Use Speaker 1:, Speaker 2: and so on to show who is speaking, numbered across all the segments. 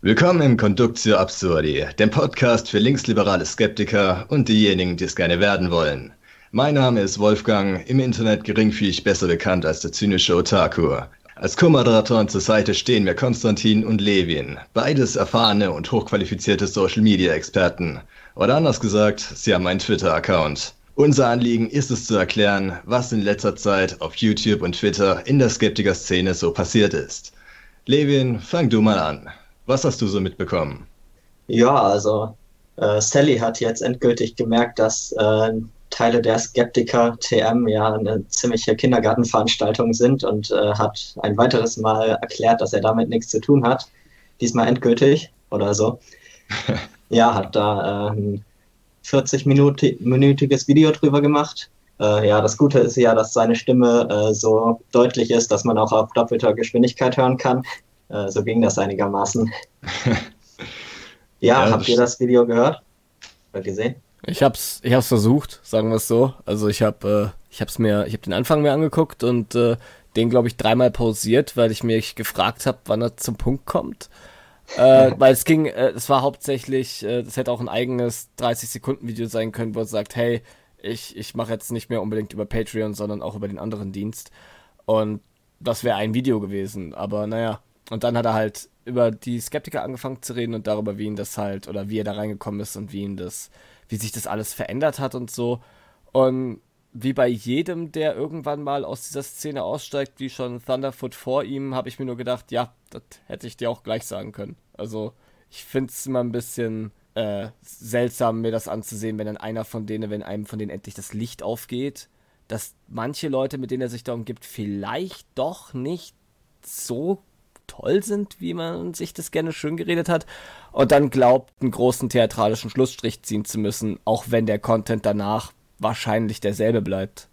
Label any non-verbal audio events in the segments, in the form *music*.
Speaker 1: Willkommen im Conductio Absurdi, dem Podcast für linksliberale Skeptiker und diejenigen, die es gerne werden wollen. Mein Name ist Wolfgang, im Internet geringfügig besser bekannt als der zynische Otaku. Als Co-Moderatoren zur Seite stehen mir Konstantin und Levin, beides erfahrene und hochqualifizierte Social-Media-Experten. Oder anders gesagt, sie haben einen Twitter-Account. Unser Anliegen ist es zu erklären, was in letzter Zeit auf YouTube und Twitter in der Skeptiker-Szene so passiert ist. Levin, fang du mal an. Was hast du so mitbekommen?
Speaker 2: Ja, also äh, Sally hat jetzt endgültig gemerkt, dass äh, Teile der Skeptiker TM ja eine ziemliche Kindergartenveranstaltung sind und äh, hat ein weiteres Mal erklärt, dass er damit nichts zu tun hat. Diesmal endgültig oder so. *laughs* ja, hat da äh, ein 40-minütiges Video drüber gemacht. Äh, ja, das Gute ist ja, dass seine Stimme äh, so deutlich ist, dass man auch auf doppelter Geschwindigkeit hören kann. Äh, so ging das einigermaßen. *laughs* ja, ja, habt ihr das Video gehört? Oder gesehen?
Speaker 3: Ich hab's, ich hab's versucht, sagen wir es so. Also ich habe, äh, ich hab's mir, ich habe den Anfang mir angeguckt und äh, den glaube ich dreimal pausiert, weil ich mich gefragt habe, wann er zum Punkt kommt. äh, *laughs* weil es ging, äh, es war hauptsächlich, äh, das hätte auch ein eigenes 30 Sekunden Video sein können, wo er sagt, hey, ich, ich mache jetzt nicht mehr unbedingt über Patreon, sondern auch über den anderen Dienst. Und das wäre ein Video gewesen. Aber naja, und dann hat er halt über die Skeptiker angefangen zu reden und darüber, wie ihn das halt, oder wie er da reingekommen ist und wie ihn das, wie sich das alles verändert hat und so. Und wie bei jedem, der irgendwann mal aus dieser Szene aussteigt, wie schon Thunderfoot vor ihm, habe ich mir nur gedacht, ja, das hätte ich dir auch gleich sagen können. Also, ich finde es immer ein bisschen äh, seltsam, mir das anzusehen, wenn dann einer von denen, wenn einem von denen endlich das Licht aufgeht, dass manche Leute, mit denen er sich da umgibt, vielleicht doch nicht so toll sind, wie man sich das gerne schön geredet hat. Und dann glaubt, einen großen theatralischen Schlussstrich ziehen zu müssen, auch wenn der Content danach wahrscheinlich derselbe bleibt.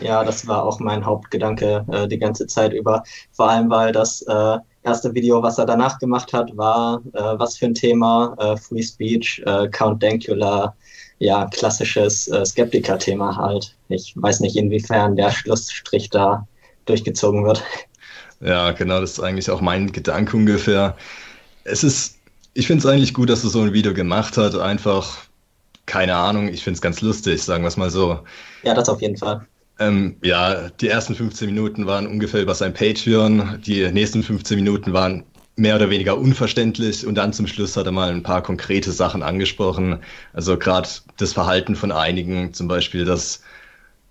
Speaker 2: Ja, das war auch mein Hauptgedanke äh, die ganze Zeit über. Vor allem, weil das äh, erste Video, was er danach gemacht hat, war äh, was für ein Thema? Äh, Free Speech, äh, Count Dankula, ja, klassisches äh, Skeptiker-Thema halt. Ich weiß nicht, inwiefern der Schlussstrich da durchgezogen wird.
Speaker 1: Ja, genau, das ist eigentlich auch mein Gedanke ungefähr. Es ist, ich finde es eigentlich gut, dass er so ein Video gemacht hat. Einfach, keine Ahnung, ich finde es ganz lustig, sagen wir es mal so.
Speaker 2: Ja, das auf jeden Fall.
Speaker 1: Ähm, ja, die ersten 15 Minuten waren ungefähr über sein Patreon. Die nächsten 15 Minuten waren mehr oder weniger unverständlich und dann zum Schluss hat er mal ein paar konkrete Sachen angesprochen. Also gerade das Verhalten von einigen, zum Beispiel, dass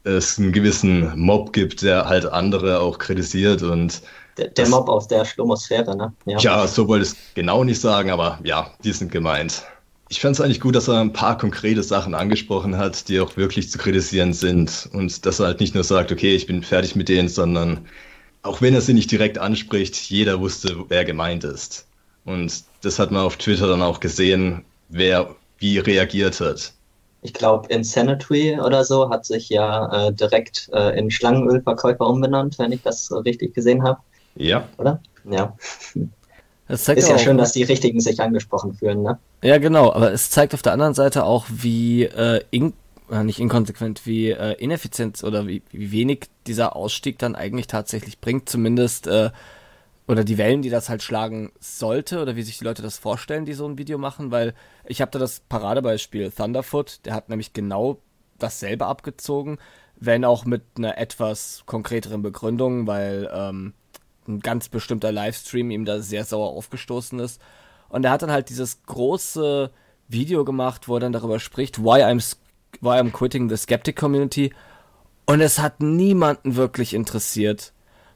Speaker 1: es einen gewissen Mob gibt, der halt andere auch kritisiert und
Speaker 2: der, der Mob aus der Schlomosphäre, ne?
Speaker 1: Ja. ja, so wollte ich es genau nicht sagen, aber ja, die sind gemeint. Ich fand es eigentlich gut, dass er ein paar konkrete Sachen angesprochen hat, die auch wirklich zu kritisieren sind. Und dass er halt nicht nur sagt, okay, ich bin fertig mit denen, sondern auch wenn er sie nicht direkt anspricht, jeder wusste, wer gemeint ist. Und das hat man auf Twitter dann auch gesehen, wer wie reagiert hat.
Speaker 2: Ich glaube, Insanity oder so hat sich ja äh, direkt äh, in Schlangenölverkäufer umbenannt, wenn ich das richtig gesehen habe.
Speaker 1: Ja.
Speaker 2: Oder? Ja. ist ja schön, dass die Richtigen sich angesprochen fühlen, ne?
Speaker 3: Ja, genau, aber es zeigt auf der anderen Seite auch, wie äh, in, äh, nicht inkonsequent, wie äh, ineffizient oder wie, wie wenig dieser Ausstieg dann eigentlich tatsächlich bringt, zumindest äh, oder die Wellen, die das halt schlagen sollte oder wie sich die Leute das vorstellen, die so ein Video machen, weil ich habe da das Paradebeispiel Thunderfoot, der hat nämlich genau dasselbe abgezogen, wenn auch mit einer etwas konkreteren Begründung, weil ähm, ein ganz bestimmter Livestream ihm da sehr sauer aufgestoßen ist. Und er hat dann halt dieses große Video gemacht, wo er dann darüber spricht, why I'm, why I'm quitting the Skeptic Community. Und es hat niemanden wirklich interessiert.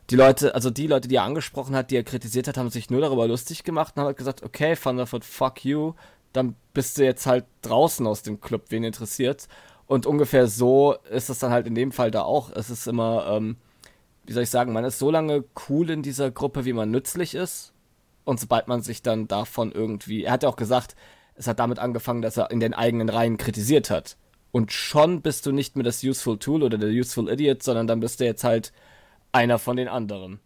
Speaker 3: Die Leute, also die Leute, die er angesprochen hat, die er kritisiert hat, haben sich nur darüber lustig gemacht und haben halt gesagt, okay, Thunderfoot, fuck you, dann bist du jetzt halt draußen aus dem Club, wen interessiert. Und ungefähr so ist es dann halt in dem Fall da auch. Es ist immer, ähm, wie soll ich sagen, man ist so lange cool in dieser Gruppe, wie man nützlich ist. Und sobald man sich dann davon irgendwie, er hat ja auch gesagt, es hat damit angefangen, dass er in den eigenen Reihen kritisiert hat. Und schon bist du nicht mehr das Useful Tool oder der Useful Idiot, sondern dann bist du jetzt halt einer von den anderen.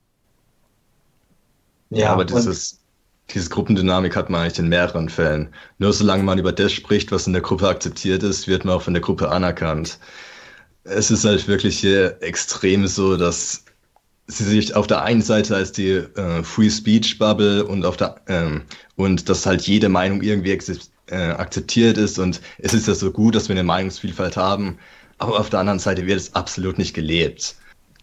Speaker 1: Ja, aber dieses, diese Gruppendynamik hat man eigentlich in mehreren Fällen. Nur solange man über das spricht, was in der Gruppe akzeptiert ist, wird man auch von der Gruppe anerkannt. Es ist halt wirklich hier extrem so, dass sie sich auf der einen Seite als die äh, Free Speech Bubble und auf der ähm, und dass halt jede Meinung irgendwie äh, akzeptiert ist und es ist ja so gut, dass wir eine Meinungsvielfalt haben, aber auf der anderen Seite wird es absolut nicht gelebt.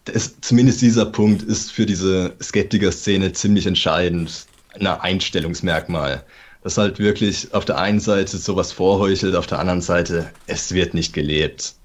Speaker 1: Das, zumindest dieser Punkt ist für diese Skeptiker-Szene ziemlich entscheidend, ein Einstellungsmerkmal. Dass halt wirklich auf der einen Seite sowas vorheuchelt, auf der anderen Seite es wird nicht gelebt.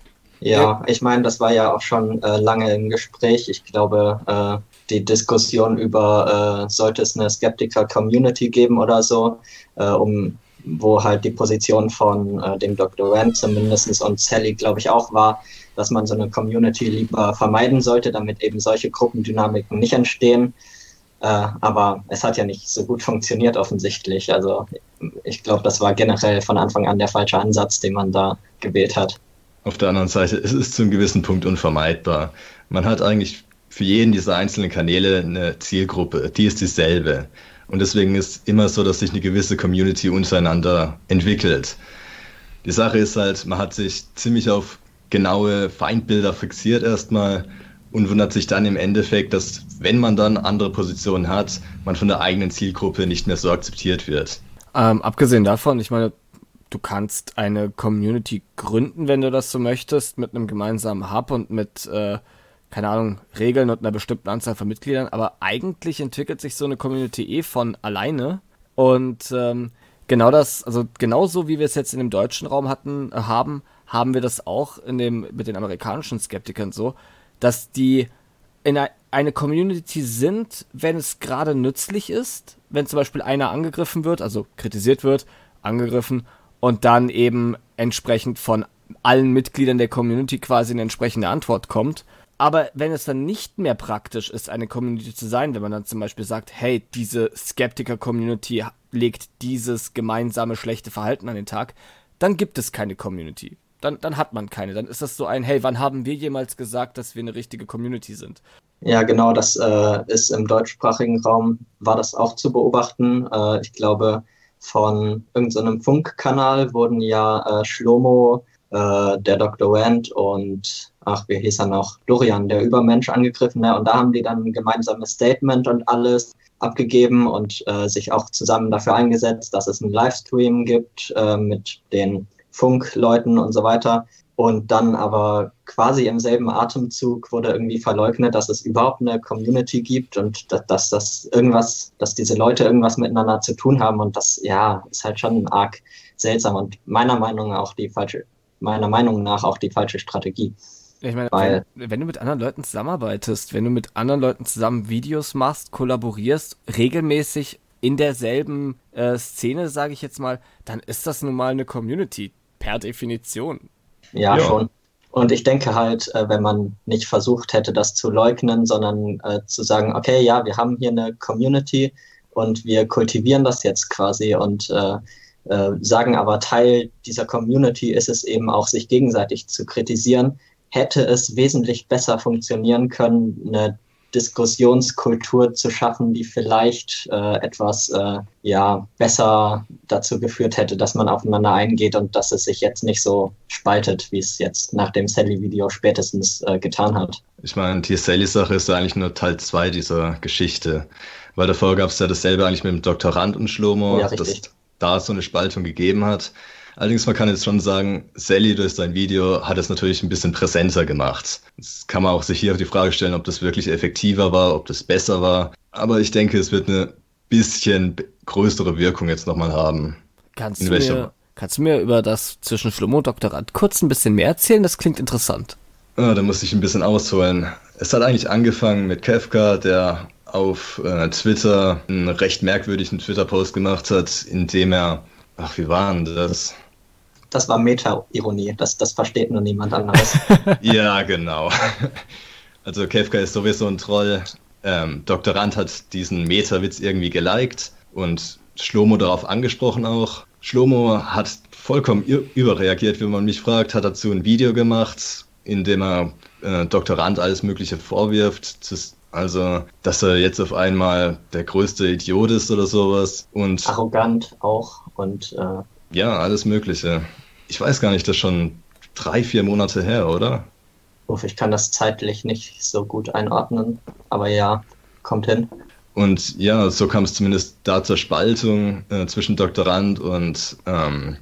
Speaker 2: Ja, ich meine, das war ja auch schon äh, lange im Gespräch. Ich glaube, äh, die Diskussion über, äh, sollte es eine Skeptiker-Community geben oder so, äh, um wo halt die Position von äh, dem Dr. Rand zumindest und Sally, glaube ich, auch war, dass man so eine Community lieber vermeiden sollte, damit eben solche Gruppendynamiken nicht entstehen. Äh, aber es hat ja nicht so gut funktioniert offensichtlich. Also ich glaube, das war generell von Anfang an der falsche Ansatz, den man da gewählt hat.
Speaker 1: Auf der anderen Seite, es ist zu einem gewissen Punkt unvermeidbar. Man hat eigentlich für jeden dieser einzelnen Kanäle eine Zielgruppe, die ist dieselbe. Und deswegen ist immer so, dass sich eine gewisse Community untereinander entwickelt. Die Sache ist halt, man hat sich ziemlich auf genaue Feindbilder fixiert erstmal und wundert sich dann im Endeffekt, dass wenn man dann andere Positionen hat, man von der eigenen Zielgruppe nicht mehr so akzeptiert wird.
Speaker 3: Ähm, abgesehen davon, ich meine, du kannst eine Community gründen, wenn du das so möchtest, mit einem gemeinsamen Hub und mit, äh, keine Ahnung, Regeln und einer bestimmten Anzahl von Mitgliedern. Aber eigentlich entwickelt sich so eine Community eh von alleine. Und ähm, genau das, also genauso wie wir es jetzt in dem deutschen Raum hatten, äh, haben, haben wir das auch in dem, mit den amerikanischen Skeptikern so, dass die in eine Community sind, wenn es gerade nützlich ist, wenn zum Beispiel einer angegriffen wird, also kritisiert wird, angegriffen und dann eben entsprechend von allen Mitgliedern der Community quasi eine entsprechende Antwort kommt. Aber wenn es dann nicht mehr praktisch ist, eine Community zu sein, wenn man dann zum Beispiel sagt, hey, diese Skeptiker-Community legt dieses gemeinsame schlechte Verhalten an den Tag, dann gibt es keine Community. Dann, dann hat man keine. Dann ist das so ein, hey, wann haben wir jemals gesagt, dass wir eine richtige Community sind?
Speaker 2: Ja, genau, das äh, ist im deutschsprachigen Raum, war das auch zu beobachten. Äh, ich glaube, von irgendeinem so Funkkanal wurden ja äh, Schlomo, äh, der Dr. Wendt und ach, wie hieß er noch, Dorian, der Übermensch angegriffen. Ja, und da haben die dann ein gemeinsames Statement und alles abgegeben und äh, sich auch zusammen dafür eingesetzt, dass es einen Livestream gibt äh, mit den Funkleuten und so weiter. Und dann aber quasi im selben Atemzug wurde irgendwie verleugnet, dass es überhaupt eine Community gibt und dass, dass das irgendwas, dass diese Leute irgendwas miteinander zu tun haben. Und das, ja, ist halt schon arg seltsam und meiner Meinung nach auch die falsche, meiner Meinung nach auch die falsche Strategie.
Speaker 3: Ich meine, Weil, wenn, wenn, du mit anderen Leuten zusammenarbeitest, wenn du mit anderen Leuten zusammen Videos machst, kollaborierst, regelmäßig in derselben äh, Szene, sage ich jetzt mal, dann ist das nun mal eine Community per Definition.
Speaker 2: Ja, ja, schon. Und ich denke halt, äh, wenn man nicht versucht hätte, das zu leugnen, sondern äh, zu sagen, okay, ja, wir haben hier eine Community und wir kultivieren das jetzt quasi und äh, sagen aber Teil dieser Community ist es eben auch, sich gegenseitig zu kritisieren, hätte es wesentlich besser funktionieren können, eine Diskussionskultur zu schaffen, die vielleicht äh, etwas äh, ja, besser dazu geführt hätte, dass man aufeinander eingeht und dass es sich jetzt nicht so spaltet, wie es jetzt nach dem Sally-Video spätestens äh, getan hat.
Speaker 1: Ich meine, die Sally-Sache ist ja eigentlich nur Teil 2 dieser Geschichte, weil davor gab es ja dasselbe eigentlich mit dem Doktorand und Schlomo, ja, dass da so eine Spaltung gegeben hat. Allerdings, man kann jetzt schon sagen, Sally durch sein Video hat es natürlich ein bisschen präsenter gemacht. Jetzt kann man auch sich hier die Frage stellen, ob das wirklich effektiver war, ob das besser war. Aber ich denke, es wird eine bisschen größere Wirkung jetzt nochmal haben.
Speaker 3: Kannst du, mir, kannst du mir über das zwischen Schlummo und Doktorand kurz ein bisschen mehr erzählen? Das klingt interessant.
Speaker 1: Ah, da muss ich ein bisschen ausholen. Es hat eigentlich angefangen mit Kefka, der auf äh, Twitter einen recht merkwürdigen Twitter-Post gemacht hat, in dem er, ach, wie war denn das?
Speaker 2: Das war Meta-Ironie. Das, das versteht nur niemand anderes. *laughs*
Speaker 1: ja, genau. Also Kefka ist sowieso ein Troll. Ähm, Dr. Rand hat diesen Meta-Witz irgendwie geliked und Schlomo darauf angesprochen auch. Schlomo hat vollkommen überreagiert, wenn man mich fragt, hat dazu ein Video gemacht, in dem er äh, Dr. Rand alles Mögliche vorwirft. Also, dass er jetzt auf einmal der größte Idiot ist oder sowas. Und
Speaker 2: arrogant auch und äh
Speaker 1: ja, alles Mögliche ich weiß gar nicht, das ist schon drei, vier Monate her, oder?
Speaker 2: Uff, ich kann das zeitlich nicht so gut einordnen, aber ja, kommt hin.
Speaker 1: Und ja, so kam es zumindest da zur Spaltung äh, zwischen Doktorand und ähm,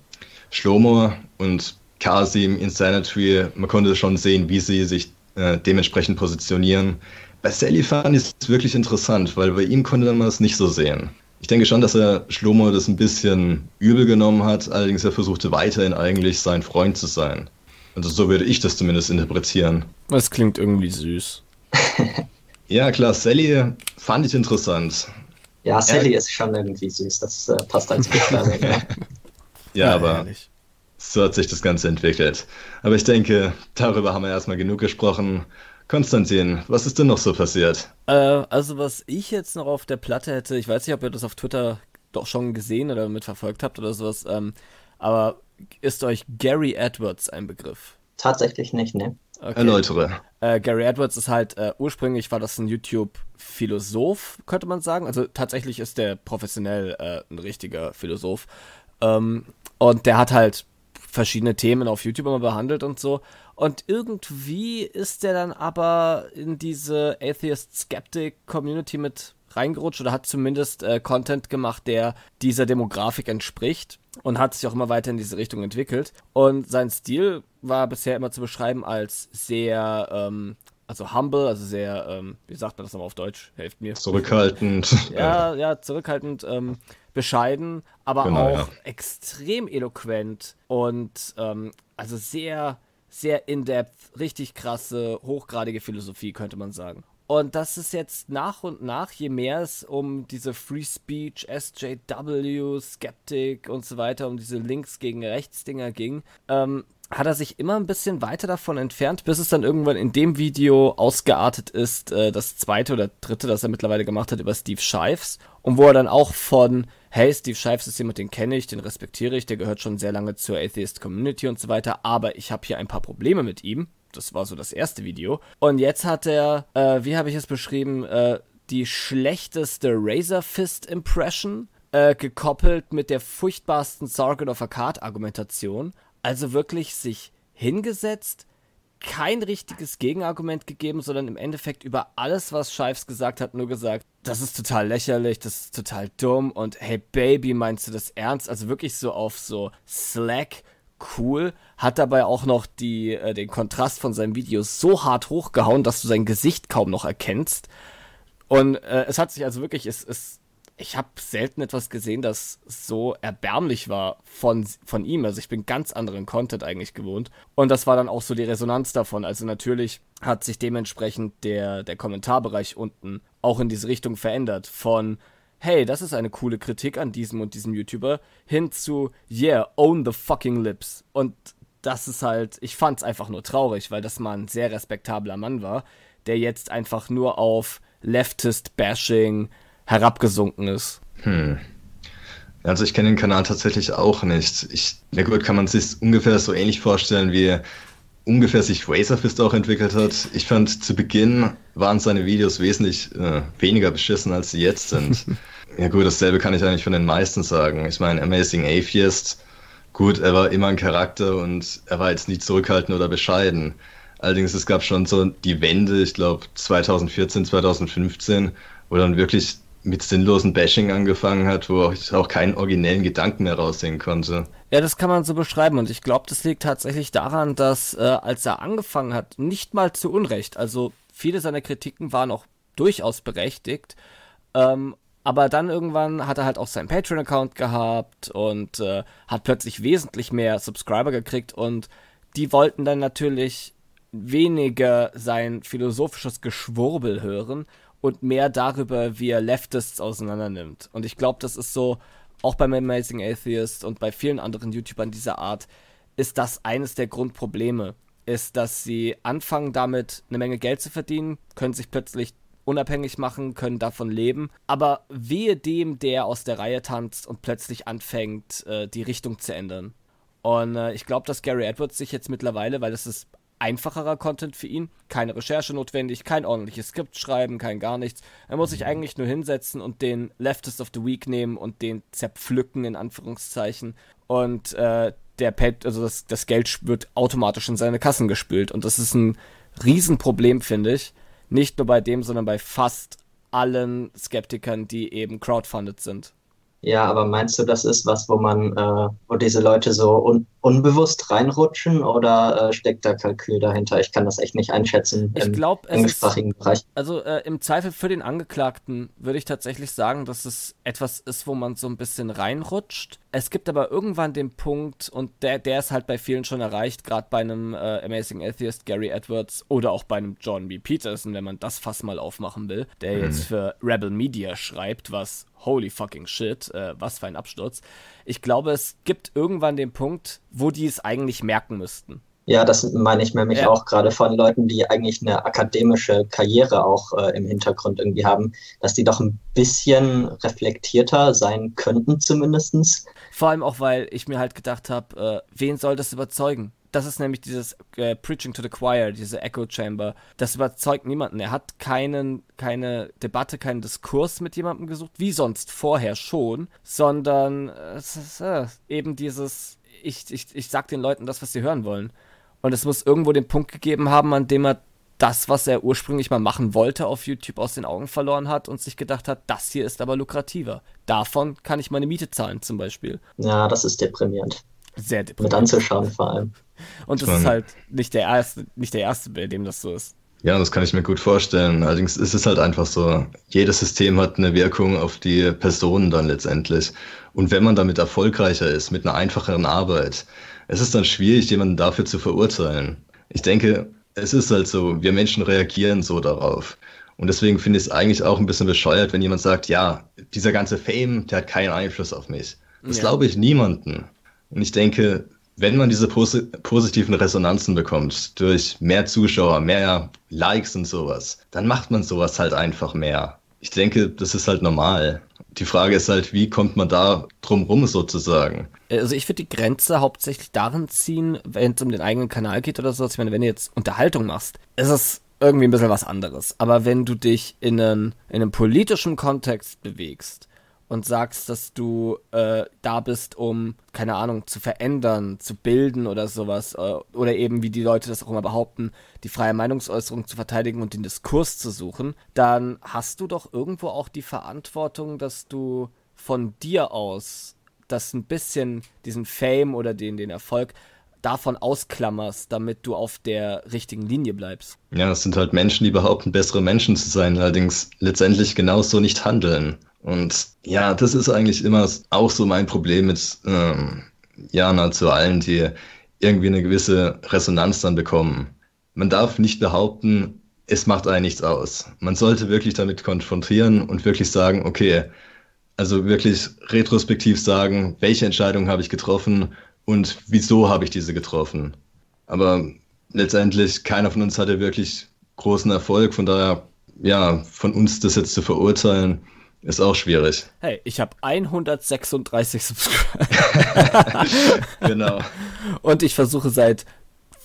Speaker 1: Schlomo und Kasim Insanity. Man konnte schon sehen, wie sie sich äh, dementsprechend positionieren. Bei Sally fand ich es wirklich interessant, weil bei ihm konnte man es nicht so sehen. Ich denke schon, dass er Schlomo das ein bisschen übel genommen hat, allerdings er versuchte weiterhin eigentlich sein Freund zu sein. Also so würde ich das zumindest interpretieren.
Speaker 3: Das klingt irgendwie süß. *laughs*
Speaker 1: ja, klar, Sally fand ich interessant.
Speaker 2: Ja, Sally er, ist schon irgendwie süß, das äh, passt als Beschreibung. ja, *laughs*
Speaker 1: ja, aber ehrlich. so hat sich das Ganze entwickelt. Aber ich denke, darüber haben wir erstmal genug gesprochen. Konstantin, was ist denn noch so passiert?
Speaker 3: Äh, also was ich jetzt noch auf der Platte hätte, ich weiß nicht, ob ihr das auf Twitter doch schon gesehen oder mitverfolgt habt oder sowas, ähm, aber ist euch Gary Edwards ein Begriff?
Speaker 2: Tatsächlich nicht, ne?
Speaker 1: Okay. Erläutere.
Speaker 3: Äh, Gary Edwards ist halt, äh, ursprünglich war das ein YouTube-Philosoph, könnte man sagen. Also tatsächlich ist der professionell äh, ein richtiger Philosoph. Ähm, und der hat halt verschiedene Themen auf YouTube immer behandelt und so. Und irgendwie ist der dann aber in diese Atheist-Skeptic-Community mit reingerutscht oder hat zumindest äh, Content gemacht, der dieser Demografik entspricht und hat sich auch immer weiter in diese Richtung entwickelt. Und sein Stil war bisher immer zu beschreiben als sehr, ähm, also humble, also sehr, ähm, wie sagt man das nochmal auf Deutsch? Helft mir.
Speaker 1: Zurückhaltend. *laughs*
Speaker 3: Ja, ja, zurückhaltend, ähm, bescheiden, aber genau, auch ja. extrem eloquent und ähm, also sehr, sehr in-depth, richtig krasse, hochgradige Philosophie, könnte man sagen. Und das ist jetzt nach und nach, je mehr es um diese Free Speech, SJW, Skeptic und so weiter, um diese Links gegen Rechtsdinger ging, ähm, hat er sich immer ein bisschen weiter davon entfernt, bis es dann irgendwann in dem Video ausgeartet ist, äh, das zweite oder dritte, das er mittlerweile gemacht hat über Steve Shives. Und wo er dann auch von, hey, Steve Shives ist jemand, den kenne ich, den respektiere ich, der gehört schon sehr lange zur Atheist Community und so weiter, aber ich habe hier ein paar Probleme mit ihm das war so das erste Video. Und jetzt hat er, äh, wie habe ich es beschrieben, äh, die schlechteste Razor Fist Impression äh, gekoppelt mit der furchtbarsten Sargon of Akkad Argumentation. Also wirklich sich hingesetzt, kein richtiges Gegenargument gegeben, sondern im Endeffekt über alles, was Shives gesagt hat, nur gesagt, das ist total lächerlich, das ist total dumm und hey Baby, meinst du das ernst? Also wirklich so auf so Slack cool, hat dabei auch noch die, äh, den Kontrast von seinem Video so hart hochgehauen, dass du sein Gesicht kaum noch erkennst. Und äh, es hat sich also wirklich, es, es, ich habe selten etwas gesehen, das so erbärmlich war von, von ihm. Also ich bin ganz anderen Content eigentlich gewohnt. Und das war dann auch so die Resonanz davon. Also natürlich hat sich dementsprechend der, der Kommentarbereich unten auch in diese Richtung verändert. Von hey, das ist eine coole Kritik an diesem und diesem YouTuber, hin zu, yeah, own the fucking lips. Und das ist halt, ich fand's einfach nur traurig, weil das mal ein sehr respektabler Mann war, der jetzt einfach nur auf Leftist-Bashing herabgesunken ist. Hm.
Speaker 1: Also ich kenne den Kanal tatsächlich auch nicht. Ich, na gut, kann man sich ungefähr so ähnlich vorstellen wie ungefähr sich Razorfist auch entwickelt hat. Ich fand, zu Beginn waren seine Videos wesentlich äh, weniger beschissen, als sie jetzt sind. *laughs* ja gut, dasselbe kann ich eigentlich von den meisten sagen. Ich meine, Amazing Atheist, gut, er war immer ein Charakter und er war jetzt nie zurückhaltend oder bescheiden. Allerdings, es gab schon so die Wende, ich glaube 2014, 2015, wo dann wirklich mit sinnlosen Bashing angefangen hat, wo ich auch keinen originellen Gedanken mehr raussehen konnte.
Speaker 3: Ja, das kann man so beschreiben und ich glaube, das liegt tatsächlich daran, dass äh, als er angefangen hat, nicht mal zu Unrecht, also viele seiner Kritiken waren auch durchaus berechtigt, ähm, aber dann irgendwann hat er halt auch seinen Patreon-Account gehabt und äh, hat plötzlich wesentlich mehr Subscriber gekriegt und die wollten dann natürlich weniger sein philosophisches Geschwurbel hören und mehr darüber, wie er Leftists auseinandernimmt. Und ich glaube, das ist so, auch beim Amazing Atheist und bei vielen anderen YouTubern dieser Art, ist das eines der Grundprobleme. Ist, dass sie anfangen damit eine Menge Geld zu verdienen, können sich plötzlich unabhängig machen, können davon leben. Aber wehe dem, der aus der Reihe tanzt und plötzlich anfängt, äh, die Richtung zu ändern. Und äh, ich glaube, dass Gary Edwards sich jetzt mittlerweile, weil das ist einfacherer Content für ihn. Keine Recherche notwendig, kein ordentliches Skript schreiben, kein gar nichts. Er muss sich eigentlich nur hinsetzen und den Leftist of the Week nehmen und den zerpflücken, in Anführungszeichen. Und äh, der Pet, also das, das Geld wird automatisch in seine Kassen gespült. Und das ist ein Riesenproblem, finde ich. Nicht nur bei dem, sondern bei fast allen Skeptikern, die eben crowdfunded sind.
Speaker 2: Ja, aber meinst du, das ist was, wo man, äh, wo diese Leute so un unbewusst reinrutschen oder äh, steckt da Kalkül dahinter? Ich kann das echt nicht einschätzen
Speaker 3: ich im glaub, englischsprachigen ist, Bereich. Also äh, im Zweifel für den Angeklagten würde ich tatsächlich sagen, dass es etwas ist, wo man so ein bisschen reinrutscht. Es gibt aber irgendwann den Punkt, und der, der ist halt bei vielen schon erreicht, gerade bei einem äh, Amazing Atheist Gary Edwards oder auch bei einem John B. Peterson, wenn man das Fass mal aufmachen will, der mhm. jetzt für Rebel Media schreibt, was holy fucking shit, äh, was für ein Absturz. Ich glaube, es gibt irgendwann den Punkt, wo die es eigentlich merken müssten.
Speaker 2: Ja, das meine ich nämlich ja. auch gerade von Leuten, die eigentlich eine akademische Karriere auch äh, im Hintergrund irgendwie haben, dass die doch ein bisschen reflektierter sein könnten zumindestens.
Speaker 3: Vor allem auch, weil ich mir halt gedacht habe, äh, wen soll das überzeugen? Das ist nämlich dieses äh, Preaching to the Choir, diese Echo Chamber. Das überzeugt niemanden. Er hat keinen, keine Debatte, keinen Diskurs mit jemandem gesucht, wie sonst vorher schon, sondern äh, es ist äh, eben dieses, ich, ich, ich sag den Leuten das, was sie hören wollen. Und es muss irgendwo den Punkt gegeben haben, an dem er das, was er ursprünglich mal machen wollte auf YouTube aus den Augen verloren hat und sich gedacht hat, das hier ist aber lukrativer. Davon kann ich meine Miete zahlen zum Beispiel.
Speaker 2: Ja, das ist deprimierend.
Speaker 3: Sehr deprimierend.
Speaker 2: Mit anzuschauen vor allem.
Speaker 3: Und das ist halt nicht der erste, nicht der erste, bei dem das so ist.
Speaker 1: Ja, das kann ich mir gut vorstellen. Allerdings ist es halt einfach so, jedes System hat eine Wirkung auf die Personen dann letztendlich. Und wenn man damit erfolgreicher ist, mit einer einfacheren Arbeit, es ist dann schwierig, jemanden dafür zu verurteilen. Ich denke, es ist halt so, wir Menschen reagieren so darauf. Und deswegen finde ich es eigentlich auch ein bisschen bescheuert, wenn jemand sagt, ja, dieser ganze Fame, der hat keinen Einfluss auf mich. Das ja. glaube ich niemanden. Und ich denke, wenn man diese posi positiven Resonanzen bekommt, durch mehr Zuschauer, mehr Likes und sowas, dann macht man sowas halt einfach mehr. Ich denke, das ist halt normal. Die Frage ist halt, wie kommt man da drum rum sozusagen?
Speaker 3: Also ich würde die Grenze hauptsächlich darin ziehen, wenn es um den eigenen Kanal geht oder so. Ich meine, wenn du jetzt Unterhaltung machst, ist es irgendwie ein bisschen was anderes. Aber wenn du dich in einem, in einem politischen Kontext bewegst, und sagst, dass du äh, da bist, um, keine Ahnung, zu verändern, zu bilden oder sowas, äh, oder eben, wie die Leute das auch immer behaupten, die freie Meinungsäußerung zu verteidigen und den Diskurs zu suchen, dann hast du doch irgendwo auch die Verantwortung, dass du von dir aus das ein bisschen, diesen Fame oder den, den Erfolg, davon ausklammerst, damit du auf der richtigen Linie bleibst.
Speaker 1: Ja, es sind halt Menschen, die behaupten, bessere Menschen zu sein, allerdings letztendlich genauso nicht handeln. Und ja, das ist eigentlich immer auch so mein Problem mit, ähm, ja, nahezu allen, die irgendwie eine gewisse Resonanz dann bekommen. Man darf nicht behaupten, es macht einen nichts aus. Man sollte wirklich damit konfrontieren und wirklich sagen, okay, also wirklich retrospektiv sagen, welche Entscheidung habe ich getroffen und wieso habe ich diese getroffen. Aber letztendlich, keiner von uns hatte wirklich großen Erfolg, von daher, ja, von uns das jetzt zu verurteilen, ist auch schwierig.
Speaker 3: Hey, ich habe 136 *laughs* Subscriber. genau. Und ich versuche seit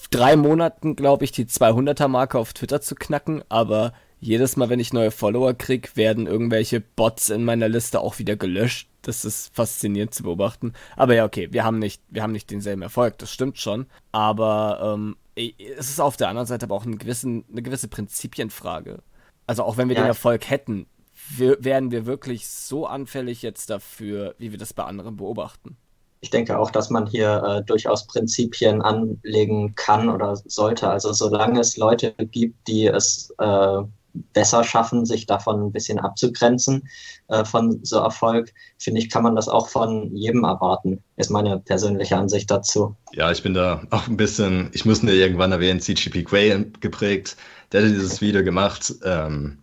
Speaker 3: drei Monaten, glaube ich, die 200er-Marke auf Twitter zu knacken, aber jedes Mal, wenn ich neue Follower kriege, werden irgendwelche Bots in meiner Liste auch wieder gelöscht. Das ist faszinierend zu beobachten. Aber ja, okay, wir haben nicht, wir haben nicht denselben Erfolg, das stimmt schon. Aber ähm, es ist auf der anderen Seite aber auch eine gewisse, eine gewisse Prinzipienfrage. Also auch wenn wir ja. den Erfolg hätten, werden wir wirklich so anfällig jetzt dafür, wie wir das bei anderen beobachten?
Speaker 2: Ich denke auch, dass man hier äh, durchaus Prinzipien anlegen kann oder sollte. Also solange es Leute gibt, die es äh, besser schaffen, sich davon ein bisschen abzugrenzen äh, von so Erfolg, finde ich, kann man das auch von jedem erwarten. Ist meine persönliche Ansicht dazu.
Speaker 1: Ja, ich bin da auch ein bisschen, ich muss nur irgendwann erwähnen, CGP Quay geprägt. Der hat dieses Video gemacht. Ähm,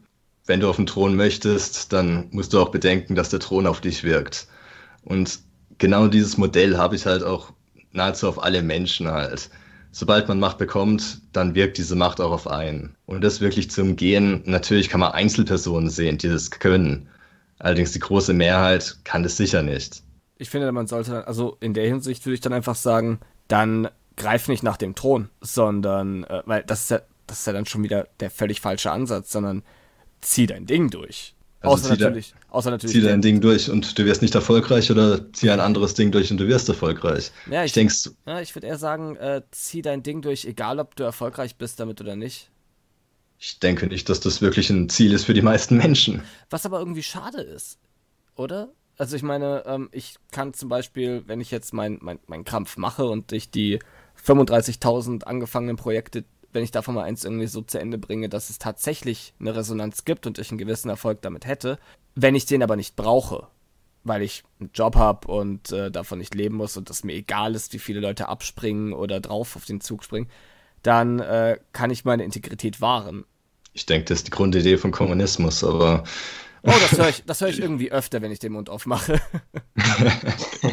Speaker 1: wenn du auf den Thron möchtest, dann musst du auch bedenken, dass der Thron auf dich wirkt. Und genau dieses Modell habe ich halt auch nahezu auf alle Menschen halt. Sobald man Macht bekommt, dann wirkt diese Macht auch auf einen. Und das wirklich zu umgehen, natürlich kann man Einzelpersonen sehen, die das können. Allerdings die große Mehrheit kann das sicher nicht.
Speaker 3: Ich finde, man sollte, also in der Hinsicht würde ich dann einfach sagen, dann greif nicht nach dem Thron, sondern, äh, weil das ist ja, das ist ja dann schon wieder der völlig falsche Ansatz, sondern zieh dein Ding durch.
Speaker 1: Also außer, natürlich, da, außer natürlich. Zieh dein Ding durch und du wirst nicht erfolgreich oder zieh ein anderes Ding durch und du wirst erfolgreich.
Speaker 3: Ja, ich, ich, ja, ich würde eher sagen, äh, zieh dein Ding durch, egal ob du erfolgreich bist damit oder nicht.
Speaker 1: Ich denke nicht, dass das wirklich ein Ziel ist für die meisten Menschen.
Speaker 3: Was aber irgendwie schade ist, oder? Also ich meine, ähm, ich kann zum Beispiel, wenn ich jetzt meinen mein, mein Krampf mache und ich die 35.000 angefangenen Projekte, wenn ich davon mal eins irgendwie so zu Ende bringe, dass es tatsächlich eine Resonanz gibt und ich einen gewissen Erfolg damit hätte, wenn ich den aber nicht brauche, weil ich einen Job habe und äh, davon nicht leben muss und es mir egal ist, wie viele Leute abspringen oder drauf auf den Zug springen, dann äh, kann ich meine Integrität wahren.
Speaker 1: Ich denke, das ist die Grundidee von Kommunismus, aber.
Speaker 3: Oh, das höre ich, hör ich irgendwie öfter, wenn ich den Mund aufmache. *laughs*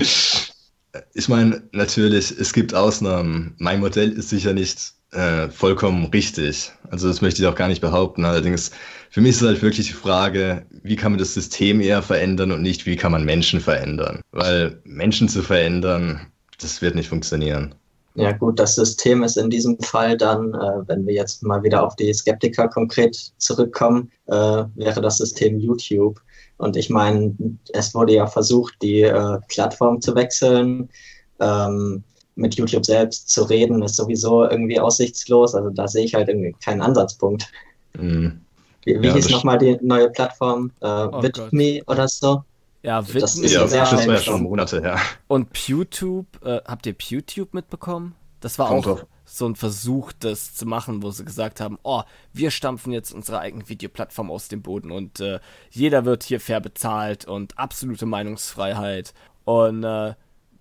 Speaker 1: ich meine, natürlich, es gibt Ausnahmen. Mein Modell ist sicher nicht äh, vollkommen richtig. Also das möchte ich auch gar nicht behaupten. Allerdings, für mich ist halt wirklich die Frage, wie kann man das System eher verändern und nicht, wie kann man Menschen verändern? Weil Menschen zu verändern, das wird nicht funktionieren.
Speaker 2: Ja gut, das System ist in diesem Fall dann, äh, wenn wir jetzt mal wieder auf die Skeptiker konkret zurückkommen, äh, wäre das System YouTube. Und ich meine, es wurde ja versucht, die äh, Plattform zu wechseln. Ähm, mit YouTube selbst zu reden, ist sowieso irgendwie aussichtslos. Also da sehe ich halt irgendwie keinen Ansatzpunkt. Mhm. Wie, wie ja, hieß nochmal die neue Plattform? Äh, oh With oder so?
Speaker 3: Ja,
Speaker 1: Witten das, ist ja, das war ja schon Monate her.
Speaker 3: Und PewTube, äh, habt ihr PewTube mitbekommen? Das war Kommt auch so ein Versuch, das zu machen, wo sie gesagt haben, oh, wir stampfen jetzt unsere eigene Videoplattform aus dem Boden und äh, jeder wird hier fair bezahlt und absolute Meinungsfreiheit. Und äh,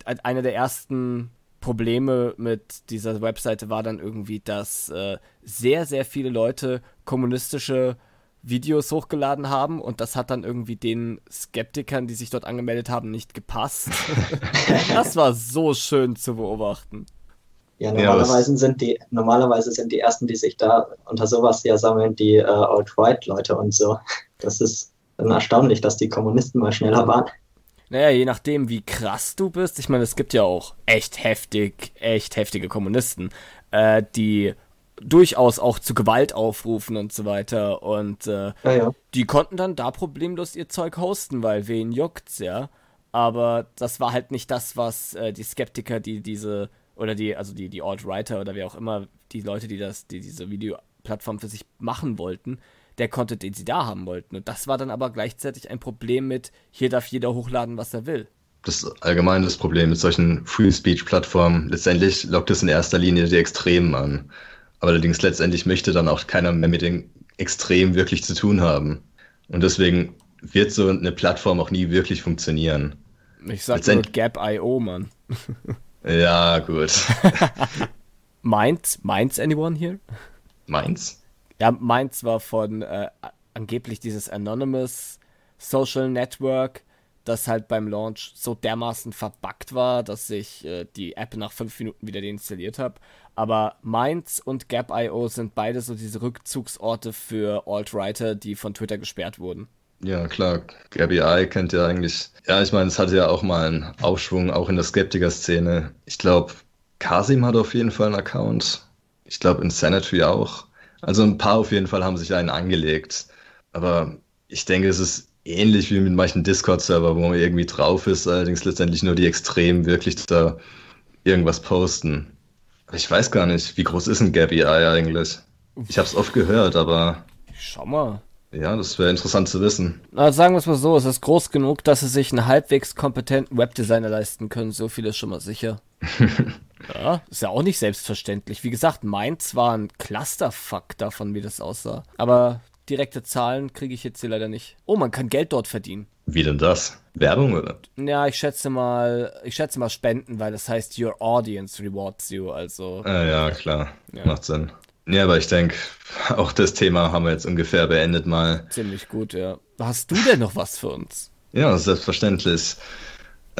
Speaker 3: eine der ersten Probleme mit dieser Webseite war dann irgendwie, dass äh, sehr, sehr viele Leute kommunistische Videos hochgeladen haben und das hat dann irgendwie den Skeptikern, die sich dort angemeldet haben, nicht gepasst. *laughs* das war so schön zu beobachten.
Speaker 2: Ja, normalerweise sind die normalerweise sind die ersten, die sich da unter sowas ja sammeln, die äh, Alt-Right-Leute und so. Das ist dann erstaunlich, dass die Kommunisten mal schneller waren.
Speaker 3: Naja, je nachdem, wie krass du bist. Ich meine, es gibt ja auch echt heftig, echt heftige Kommunisten, äh, die durchaus auch zu Gewalt aufrufen und so weiter. Und äh, ja, ja. die konnten dann da problemlos ihr Zeug hosten, weil wen juckt's, ja. Aber das war halt nicht das, was äh, die Skeptiker, die diese, oder die, also die, die Alt-Writer oder wer auch immer, die Leute, die das, die diese Videoplattform für sich machen wollten, der Content, den sie da haben wollten. Und das war dann aber gleichzeitig ein Problem mit, hier darf jeder hochladen, was er will.
Speaker 1: Das ist allgemein das Problem mit solchen Free-Speech-Plattformen. Letztendlich lockt es in erster Linie die Extremen an. Aber allerdings letztendlich möchte dann auch keiner mehr mit den Extremen wirklich zu tun haben. Und deswegen wird so eine Plattform auch nie wirklich funktionieren.
Speaker 3: Ich sag nur Gap.io, Mann.
Speaker 1: ja, gut. *laughs*
Speaker 3: Mainz? Mainz anyone here?
Speaker 1: Mainz?
Speaker 3: Ja, Mainz war von äh, angeblich dieses Anonymous Social Network das halt beim Launch so dermaßen verbuggt war, dass ich äh, die App nach fünf Minuten wieder deinstalliert habe. Aber Minds und Gap.io sind beide so diese Rückzugsorte für Alt-Writer, die von Twitter gesperrt wurden.
Speaker 1: Ja, klar. Gabby kennt ja eigentlich. Ja, ich meine, es hatte ja auch mal einen Aufschwung, auch in der Skeptiker-Szene. Ich glaube, Kasim hat auf jeden Fall einen Account. Ich glaube, Insanity auch. Also ein paar auf jeden Fall haben sich einen angelegt. Aber ich denke, es ist ähnlich wie mit manchen Discord-Server, wo man irgendwie drauf ist, allerdings letztendlich nur die Extremen wirklich da irgendwas posten. Ich weiß gar nicht, wie groß ist ein Gabby Eye eigentlich? Ich habe es oft gehört, aber.
Speaker 3: Schau mal.
Speaker 1: Ja, das wäre interessant zu wissen.
Speaker 3: Na, sagen wir es mal so, es ist groß genug, dass sie sich einen halbwegs kompetenten Webdesigner leisten können. So viel ist schon mal sicher. Ja, ist ja auch nicht selbstverständlich. Wie gesagt, meins war ein Clusterfuck davon, wie das aussah. Aber direkte Zahlen kriege ich jetzt hier leider nicht. Oh, man kann Geld dort verdienen.
Speaker 1: Wie denn das? Werbung oder?
Speaker 3: Ja, ich schätze mal, ich schätze mal Spenden, weil das heißt Your Audience rewards you, also.
Speaker 1: Ah, ja, klar. Ja. Macht Sinn. Ja, aber ich denke, *laughs* auch das Thema haben wir jetzt ungefähr beendet mal.
Speaker 3: Ziemlich gut, ja. Hast du denn noch was für uns?
Speaker 1: Ja, selbstverständlich.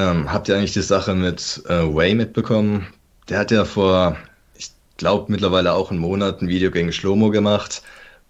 Speaker 1: Ähm, habt ihr eigentlich die Sache mit äh, Way mitbekommen? Der hat ja vor, ich glaube, mittlerweile auch einen Monat ein Video gegen Schlomo gemacht.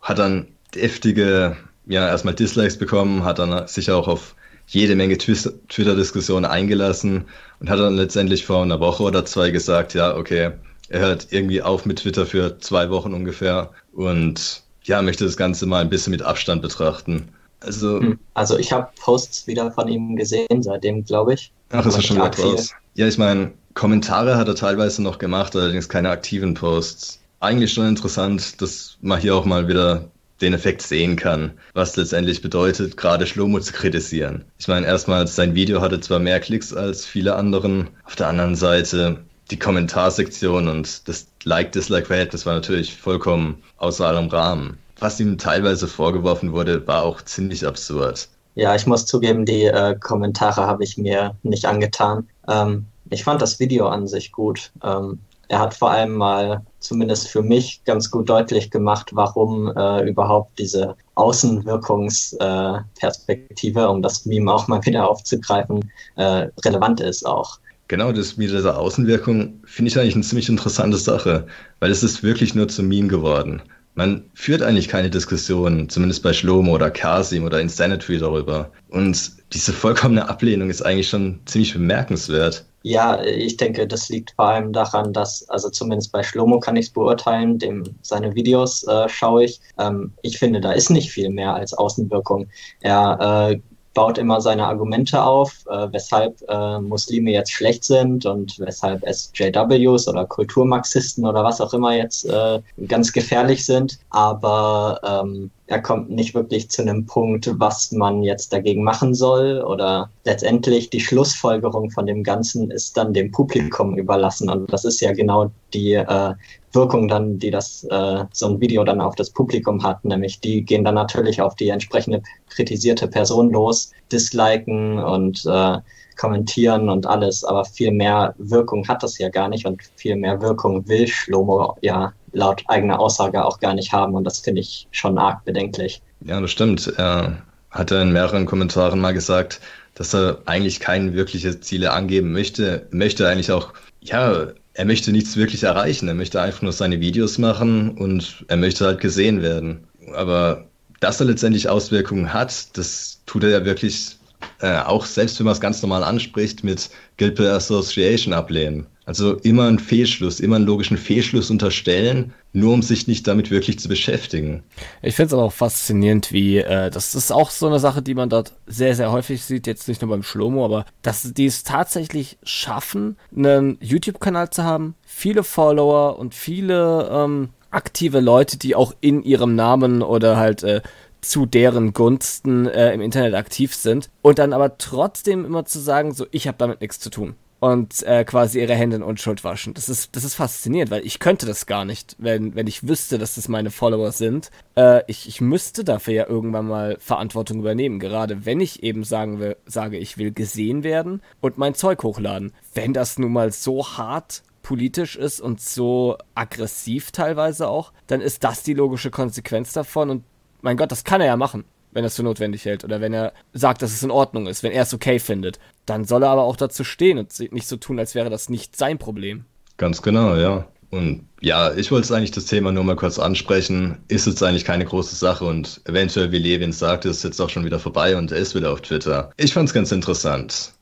Speaker 1: Hat dann deftige, ja, erstmal Dislikes bekommen, hat dann sich auch auf jede Menge Twitter-Diskussionen eingelassen und hat dann letztendlich vor einer Woche oder zwei gesagt, ja, okay, er hört irgendwie auf mit Twitter für zwei Wochen ungefähr und ja, möchte das Ganze mal ein bisschen mit Abstand betrachten. Also, hm.
Speaker 2: also ich habe Posts wieder von ihm gesehen, seitdem glaube ich.
Speaker 1: Ach, ist er schon wieder raus. Ja, ich meine, Kommentare hat er teilweise noch gemacht, allerdings keine aktiven Posts. eigentlich schon interessant, dass man hier auch mal wieder den Effekt sehen kann, was letztendlich bedeutet, gerade Schlomo zu kritisieren. Ich meine, erstmals, sein Video hatte zwar mehr Klicks als viele anderen, auf der anderen Seite die Kommentarsektion und das Like-Dislike-Verhältnis war natürlich vollkommen außer allem Rahmen. Was ihm teilweise vorgeworfen wurde, war auch ziemlich absurd.
Speaker 2: Ja, ich muss zugeben, die äh, Kommentare habe ich mir nicht angetan. Ähm, ich fand das Video an sich gut. Ähm, er hat vor allem mal zumindest für mich ganz gut deutlich gemacht, warum äh, überhaupt diese Außenwirkungsperspektive, äh, um das Meme auch mal wieder aufzugreifen, äh, relevant ist auch.
Speaker 1: Genau, das mit dieser Außenwirkung finde ich eigentlich eine ziemlich interessante Sache, weil es ist wirklich nur zum Meme geworden. Man führt eigentlich keine Diskussion, zumindest bei Schlomo oder Kasim oder Insanity darüber. Und diese vollkommene Ablehnung ist eigentlich schon ziemlich bemerkenswert.
Speaker 2: Ja, ich denke, das liegt vor allem daran, dass, also zumindest bei Schlomo kann ich es beurteilen, dem seine Videos äh, schaue ich. Ähm, ich finde, da ist nicht viel mehr als Außenwirkung. Er äh, baut immer seine Argumente auf, äh, weshalb äh, Muslime jetzt schlecht sind und weshalb SJWs oder Kulturmarxisten oder was auch immer jetzt äh, ganz gefährlich sind. Aber ähm, er kommt nicht wirklich zu einem Punkt, was man jetzt dagegen machen soll oder letztendlich die Schlussfolgerung von dem Ganzen ist dann dem Publikum überlassen. Und das ist ja genau die äh, Wirkung dann, die das äh, so ein Video dann auf das Publikum hat, nämlich die gehen dann natürlich auf die entsprechende kritisierte Person los, disliken und äh, kommentieren und alles, aber viel mehr Wirkung hat das ja gar nicht. Und viel mehr Wirkung will Schlomo ja laut eigener Aussage auch gar nicht haben und das finde ich schon arg bedenklich.
Speaker 1: Ja, das stimmt. Er hatte in mehreren Kommentaren mal gesagt, dass er eigentlich keine wirkliche Ziele angeben möchte, möchte eigentlich auch, ja, er möchte nichts wirklich erreichen. Er möchte einfach nur seine Videos machen und er möchte halt gesehen werden. Aber dass er letztendlich Auswirkungen hat, das tut er ja wirklich äh, auch selbst wenn man es ganz normal anspricht, mit Guild Association ablehnen. Also immer einen Fehlschluss, immer einen logischen Fehlschluss unterstellen, nur um sich nicht damit wirklich zu beschäftigen.
Speaker 3: Ich finde es aber auch faszinierend, wie, äh, das ist auch so eine Sache, die man dort sehr, sehr häufig sieht, jetzt nicht nur beim Schlomo, aber dass die es tatsächlich schaffen, einen YouTube-Kanal zu haben, viele Follower und viele ähm, aktive Leute, die auch in ihrem Namen oder halt äh, zu deren Gunsten äh, im Internet aktiv sind und dann aber trotzdem immer zu sagen, so ich habe damit nichts zu tun und äh, quasi ihre Hände in Unschuld waschen. Das ist, das ist faszinierend, weil ich könnte das gar nicht, wenn, wenn ich wüsste, dass das meine Follower sind. Äh, ich, ich müsste dafür ja irgendwann mal Verantwortung übernehmen, gerade wenn ich eben sagen will, sage, ich will gesehen werden und mein Zeug hochladen. Wenn das nun mal so hart politisch ist und so aggressiv teilweise auch, dann ist das die logische Konsequenz davon und mein Gott, das kann er ja machen wenn er es für notwendig hält oder wenn er sagt, dass es in Ordnung ist, wenn er es okay findet. Dann soll er aber auch dazu stehen und nicht so tun, als wäre das nicht sein Problem.
Speaker 1: Ganz genau, ja. Und ja, ich wollte eigentlich das Thema nur mal kurz ansprechen. Ist jetzt eigentlich keine große Sache und eventuell, wie Levin sagt, ist jetzt auch schon wieder vorbei und er ist wieder auf Twitter. Ich fand es ganz interessant.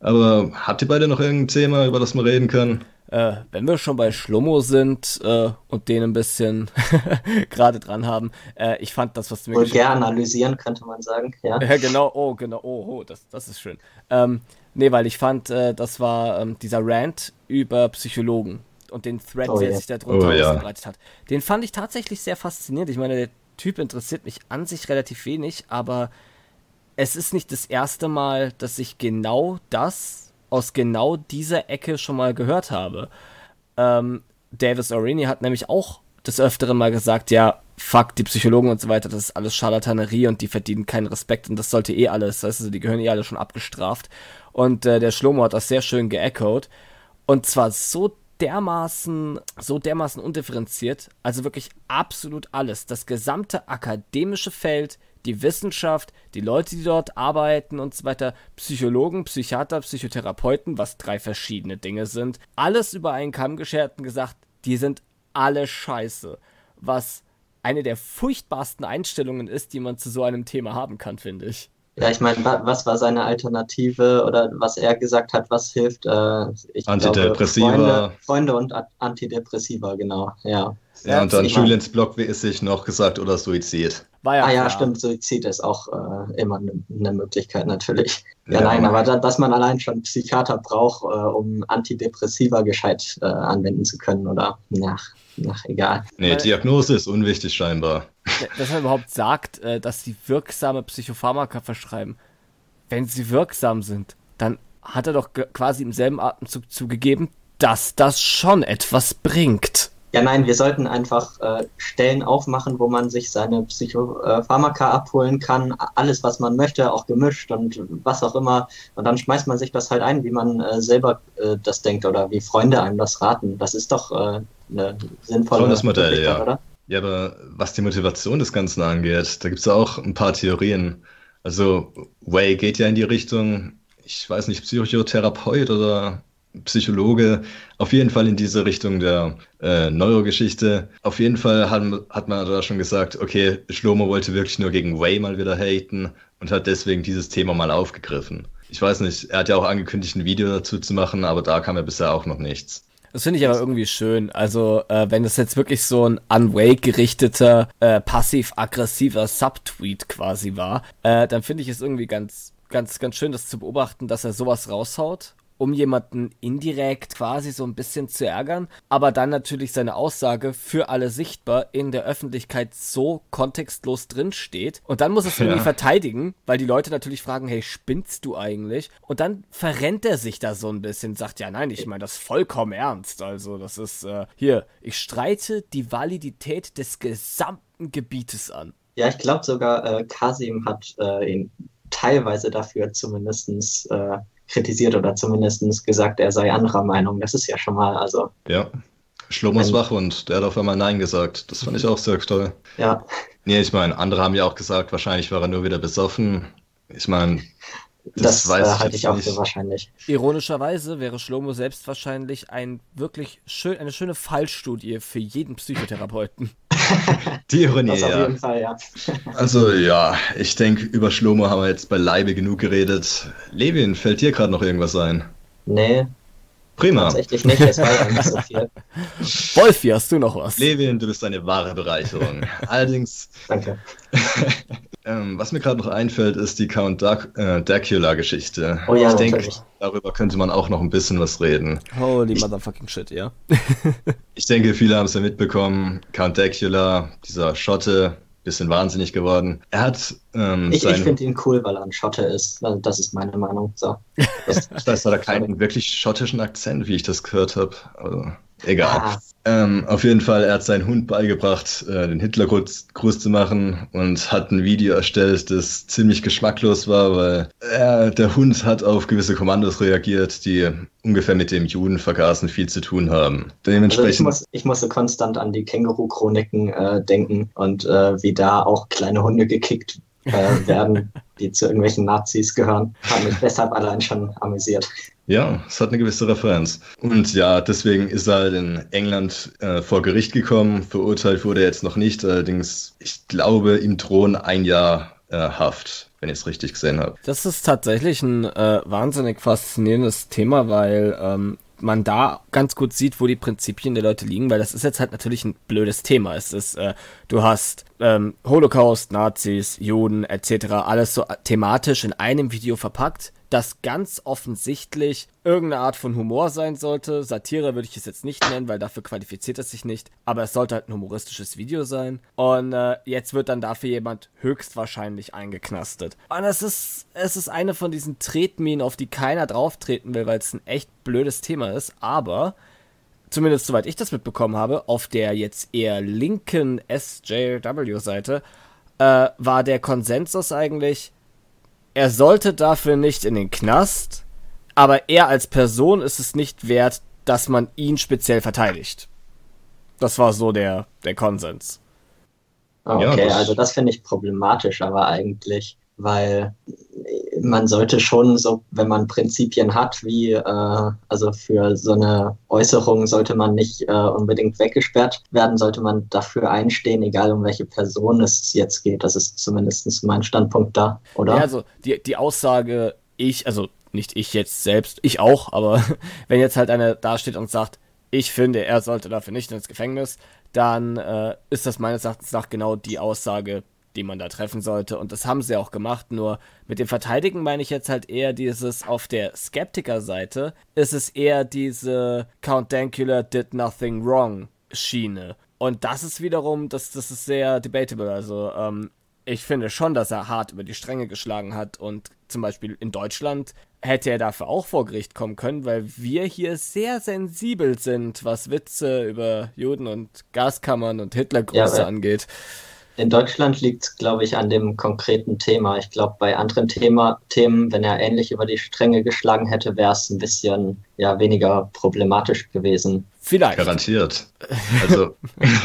Speaker 1: Aber habt ihr beide noch irgendein Thema, über das wir reden können?
Speaker 3: Äh, wenn wir schon bei Schlummo sind äh, und den ein bisschen *laughs* gerade dran haben, äh, ich fand das, was
Speaker 2: du mir Vulgär analysieren, könnte man sagen, ja. *laughs*
Speaker 3: ja, genau, oh, genau, oh, oh das, das ist schön. Ähm, nee, weil ich fand, äh, das war ähm, dieser Rant über Psychologen und den Thread, oh, der yeah. sich darunter oh, ja. ausgebreitet hat. Den fand ich tatsächlich sehr faszinierend. Ich meine, der Typ interessiert mich an sich relativ wenig, aber es ist nicht das erste Mal, dass ich genau das aus genau dieser Ecke schon mal gehört habe. Ähm, Davis Orini hat nämlich auch des Öfteren mal gesagt, ja, fuck, die Psychologen und so weiter, das ist alles Scharlatanerie und die verdienen keinen Respekt und das sollte eh alles, also die gehören eh alle schon abgestraft. Und äh, der Schlomo hat das sehr schön geechoed. Und zwar so dermaßen, so dermaßen undifferenziert, also wirklich absolut alles. Das gesamte akademische Feld, die Wissenschaft, die Leute, die dort arbeiten und so weiter, Psychologen, Psychiater, Psychotherapeuten, was drei verschiedene Dinge sind, alles über einen Kamm geschert und gesagt, die sind alle scheiße. Was eine der furchtbarsten Einstellungen ist, die man zu so einem Thema haben kann, finde ich.
Speaker 2: Ja, ich meine, was war seine Alternative oder was er gesagt hat, was hilft? Äh,
Speaker 1: ich Antidepressiva.
Speaker 2: Glaube, Freunde, Freunde und Antidepressiva, genau, ja.
Speaker 1: Ja, und dann Julians Blog-mäßig noch gesagt oder Suizid.
Speaker 2: War ja ah ja, stimmt, Suizid ist auch äh, immer eine ne Möglichkeit natürlich. Ja, ja, nein, aber da, dass man allein schon Psychiater braucht, äh, um Antidepressiva gescheit äh, anwenden zu können oder nach, nach egal.
Speaker 1: Nee, Diagnose ist unwichtig scheinbar.
Speaker 3: Dass er überhaupt sagt, äh, dass sie wirksame Psychopharmaka verschreiben. Wenn sie wirksam sind, dann hat er doch quasi im selben Atemzug zugegeben, dass das schon etwas bringt.
Speaker 2: Ja, nein, wir sollten einfach äh, Stellen aufmachen, wo man sich seine Psychopharmaka abholen kann. Alles, was man möchte, auch gemischt und was auch immer. Und dann schmeißt man sich das halt ein, wie man äh, selber äh, das denkt oder wie Freunde einem das raten. Das ist doch äh, eine sinnvolle
Speaker 1: Modell, ja. oder? Ja, aber was die Motivation des Ganzen angeht, da gibt es ja auch ein paar Theorien. Also Way geht ja in die Richtung, ich weiß nicht, Psychotherapeut oder Psychologe, auf jeden Fall in diese Richtung der äh, Neurogeschichte. Auf jeden Fall hat, hat man da schon gesagt, okay, Schlomo wollte wirklich nur gegen Way mal wieder haten und hat deswegen dieses Thema mal aufgegriffen. Ich weiß nicht, er hat ja auch angekündigt, ein Video dazu zu machen, aber da kam ja bisher auch noch nichts.
Speaker 3: Das finde ich aber irgendwie schön. Also, äh, wenn das jetzt wirklich so ein unwake gerichteter, äh, passiv-aggressiver Subtweet quasi war, äh, dann finde ich es irgendwie ganz, ganz, ganz schön, das zu beobachten, dass er sowas raushaut um jemanden indirekt quasi so ein bisschen zu ärgern, aber dann natürlich seine Aussage für alle sichtbar in der Öffentlichkeit so kontextlos drinsteht. Und dann muss er es irgendwie ja. verteidigen, weil die Leute natürlich fragen, hey, spinnst du eigentlich? Und dann verrennt er sich da so ein bisschen, sagt, ja, nein, ich meine das vollkommen ernst. Also, das ist, äh, hier, ich streite die Validität des gesamten Gebietes an.
Speaker 2: Ja, ich glaube sogar, äh, Kasim hat äh, ihn teilweise dafür zumindestens äh, kritisiert oder zumindest gesagt, er sei anderer Meinung. Das ist ja schon mal, also.
Speaker 1: Ja. Schlommers Wachhund, der hat auf einmal Nein gesagt. Das fand ich auch sehr toll.
Speaker 2: Ja.
Speaker 1: Nee, ich meine, andere haben ja auch gesagt, wahrscheinlich war er nur wieder besoffen. Ich meine,
Speaker 2: das, das weiß äh, halte ich auch für wahrscheinlich.
Speaker 3: Ironischerweise wäre Schlomo selbst wahrscheinlich ein wirklich schön, eine schöne Fallstudie für jeden Psychotherapeuten. *laughs*
Speaker 1: Die Ironie, das ja. jeden Fall, ja. *laughs* Also ja, ich denke, über Schlomo haben wir jetzt beileibe genug geredet. Levin, fällt dir gerade noch irgendwas ein?
Speaker 2: Nee.
Speaker 1: Prima.
Speaker 2: Tatsächlich nicht, es war ja nicht so viel. *laughs*
Speaker 3: Wolfi, hast du noch was?
Speaker 1: Levin, du bist eine wahre Bereicherung. Allerdings. *laughs*
Speaker 2: Danke. *laughs*
Speaker 1: ähm, was mir gerade noch einfällt, ist die Count äh, Dracula-Geschichte.
Speaker 2: Oh ja,
Speaker 1: ich denke, darüber könnte man auch noch ein bisschen was reden.
Speaker 3: Holy ich, motherfucking shit, ja.
Speaker 1: ich denke, viele haben es ja mitbekommen. Count Dracula, dieser Schotte, bisschen wahnsinnig geworden. Er hat.
Speaker 2: Ähm, ich ich finde ihn cool, weil er ein Schotte ist. Also das ist meine Meinung. So. *laughs*
Speaker 1: Das, das hat er keinen wirklich schottischen Akzent, wie ich das gehört habe. Also, egal. Ah. Ähm, auf jeden Fall, er hat seinen Hund beigebracht, äh, den Hitlergruß zu machen und hat ein Video erstellt, das ziemlich geschmacklos war, weil äh, der Hund hat auf gewisse Kommandos reagiert, die ungefähr mit dem Judenvergasen viel zu tun haben.
Speaker 2: Dementsprechend. Also ich, muss, ich musste konstant an die Känguru-Chroniken äh, denken und äh, wie da auch kleine Hunde gekickt äh, werden, die zu irgendwelchen Nazis gehören. Hat mich deshalb allein schon amüsiert.
Speaker 1: Ja, es hat eine gewisse Referenz. Und ja, deswegen ist er halt in England äh, vor Gericht gekommen. Verurteilt wurde er jetzt noch nicht. Allerdings, ich glaube, ihm drohen ein Jahr äh, Haft, wenn ich es richtig gesehen habe.
Speaker 3: Das ist tatsächlich ein äh, wahnsinnig faszinierendes Thema, weil ähm, man da ganz gut sieht, wo die Prinzipien der Leute liegen, weil das ist jetzt halt natürlich ein blödes Thema. Es ist, äh, du hast ähm, Holocaust, Nazis, Juden etc. alles so thematisch in einem Video verpackt das ganz offensichtlich irgendeine Art von Humor sein sollte. Satire würde ich es jetzt nicht nennen, weil dafür qualifiziert es sich nicht. Aber es sollte halt ein humoristisches Video sein. Und äh, jetzt wird dann dafür jemand höchstwahrscheinlich eingeknastet. Und es ist, es ist eine von diesen Tretminen, auf die keiner drauftreten will, weil es ein echt blödes Thema ist. Aber zumindest soweit ich das mitbekommen habe, auf der jetzt eher linken SJW-Seite äh, war der Konsensus eigentlich, er sollte dafür nicht in den Knast, aber er als Person ist es nicht wert, dass man ihn speziell verteidigt. Das war so der, der Konsens.
Speaker 2: Okay, ja, das also das finde ich problematisch, aber eigentlich, weil man sollte schon so, wenn man Prinzipien hat, wie äh, also für so eine Äußerung sollte man nicht äh, unbedingt weggesperrt werden, sollte man dafür einstehen, egal um welche Person es jetzt geht. Das ist zumindest mein Standpunkt da, oder?
Speaker 3: Ja, also die, die Aussage, ich, also nicht ich jetzt selbst, ich auch, aber *laughs* wenn jetzt halt einer dasteht und sagt, ich finde, er sollte dafür nicht ins Gefängnis, dann äh, ist das meines Erachtens nach genau die Aussage, die man da treffen sollte. Und das haben sie auch gemacht. Nur mit dem Verteidigen meine ich jetzt halt eher dieses auf der Skeptiker-Seite ist es eher diese Count Dankula did nothing wrong Schiene. Und das ist wiederum, das, das ist sehr debatable. Also, ähm, ich finde schon, dass er hart über die Stränge geschlagen hat und zum Beispiel in Deutschland hätte er dafür auch vor Gericht kommen können, weil wir hier sehr sensibel sind, was Witze über Juden und Gaskammern und Hitlergrüße ja, angeht.
Speaker 2: In Deutschland liegt es, glaube ich, an dem konkreten Thema. Ich glaube, bei anderen Thema, Themen, wenn er ähnlich über die Stränge geschlagen hätte, wäre es ein bisschen ja, weniger problematisch gewesen.
Speaker 1: Vielleicht. Garantiert. Also.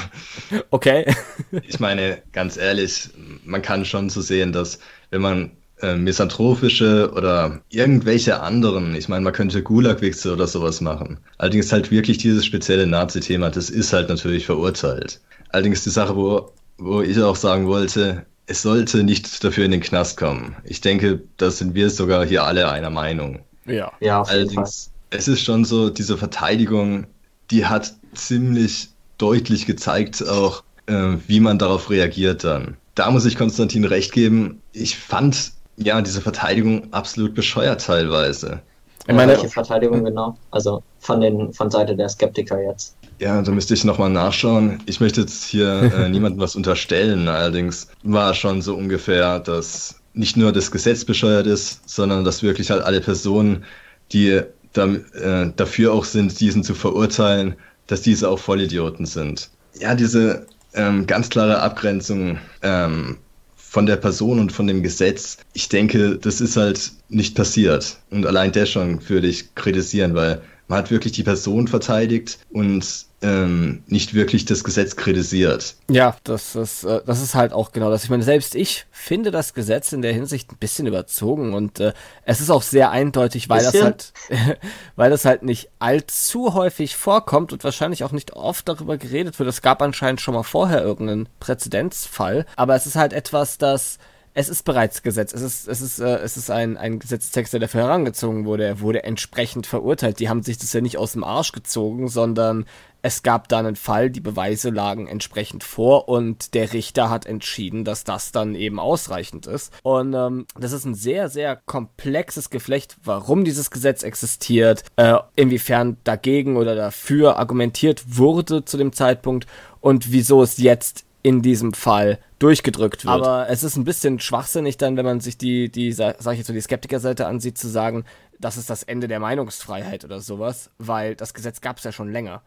Speaker 1: *laughs*
Speaker 3: okay. *laughs*
Speaker 1: ich meine, ganz ehrlich, man kann schon so sehen, dass wenn man äh, misanthropische oder irgendwelche anderen, ich meine, man könnte Gulag-Wichse oder sowas machen. Allerdings halt wirklich dieses spezielle Nazi-Thema, das ist halt natürlich verurteilt. Allerdings die Sache, wo wo ich auch sagen wollte, es sollte nicht dafür in den Knast kommen. Ich denke, da sind wir sogar hier alle einer Meinung.
Speaker 3: Ja,
Speaker 2: ja auf jeden Allerdings,
Speaker 1: Fall. Es ist schon so, diese Verteidigung, die hat ziemlich deutlich gezeigt auch, äh, wie man darauf reagiert dann. Da muss ich Konstantin recht geben. Ich fand ja diese Verteidigung absolut bescheuert teilweise.
Speaker 2: Ich meine, welche Verteidigung genau? Also von den von Seite der Skeptiker jetzt.
Speaker 1: Ja, da müsste ich nochmal nachschauen. Ich möchte jetzt hier äh, *laughs* niemandem was unterstellen. Allerdings war schon so ungefähr, dass nicht nur das Gesetz bescheuert ist, sondern dass wirklich halt alle Personen, die da, äh, dafür auch sind, diesen zu verurteilen, dass diese auch Vollidioten sind. Ja, diese ähm, ganz klare Abgrenzung ähm, von der Person und von dem Gesetz, ich denke, das ist halt nicht passiert. Und allein das schon würde ich kritisieren, weil man hat wirklich die Person verteidigt und ähm, nicht wirklich das Gesetz kritisiert.
Speaker 3: Ja, das ist, äh, das ist halt auch genau das. Ich meine, selbst ich finde das Gesetz in der Hinsicht ein bisschen überzogen und äh, es ist auch sehr eindeutig, weil bisschen? das halt, *laughs* weil das halt nicht allzu häufig vorkommt und wahrscheinlich auch nicht oft darüber geredet wird. Es gab anscheinend schon mal vorher irgendeinen Präzedenzfall, aber es ist halt etwas, das es ist bereits Gesetz. Es ist, es ist, äh, es ist ein, ein Gesetzestext, der dafür herangezogen wurde. Er wurde entsprechend verurteilt. Die haben sich das ja nicht aus dem Arsch gezogen, sondern es gab da einen Fall, die Beweise lagen entsprechend vor und der Richter hat entschieden, dass das dann eben ausreichend ist. Und ähm, das ist ein sehr, sehr komplexes Geflecht, warum dieses Gesetz existiert, äh, inwiefern dagegen oder dafür argumentiert wurde zu dem Zeitpunkt und wieso es jetzt in diesem Fall durchgedrückt wird. Aber es ist ein bisschen schwachsinnig dann, wenn man sich die, die sag ich jetzt so, die Skeptikerseite ansieht, zu sagen, das ist das Ende der Meinungsfreiheit oder sowas, weil das Gesetz gab es ja schon länger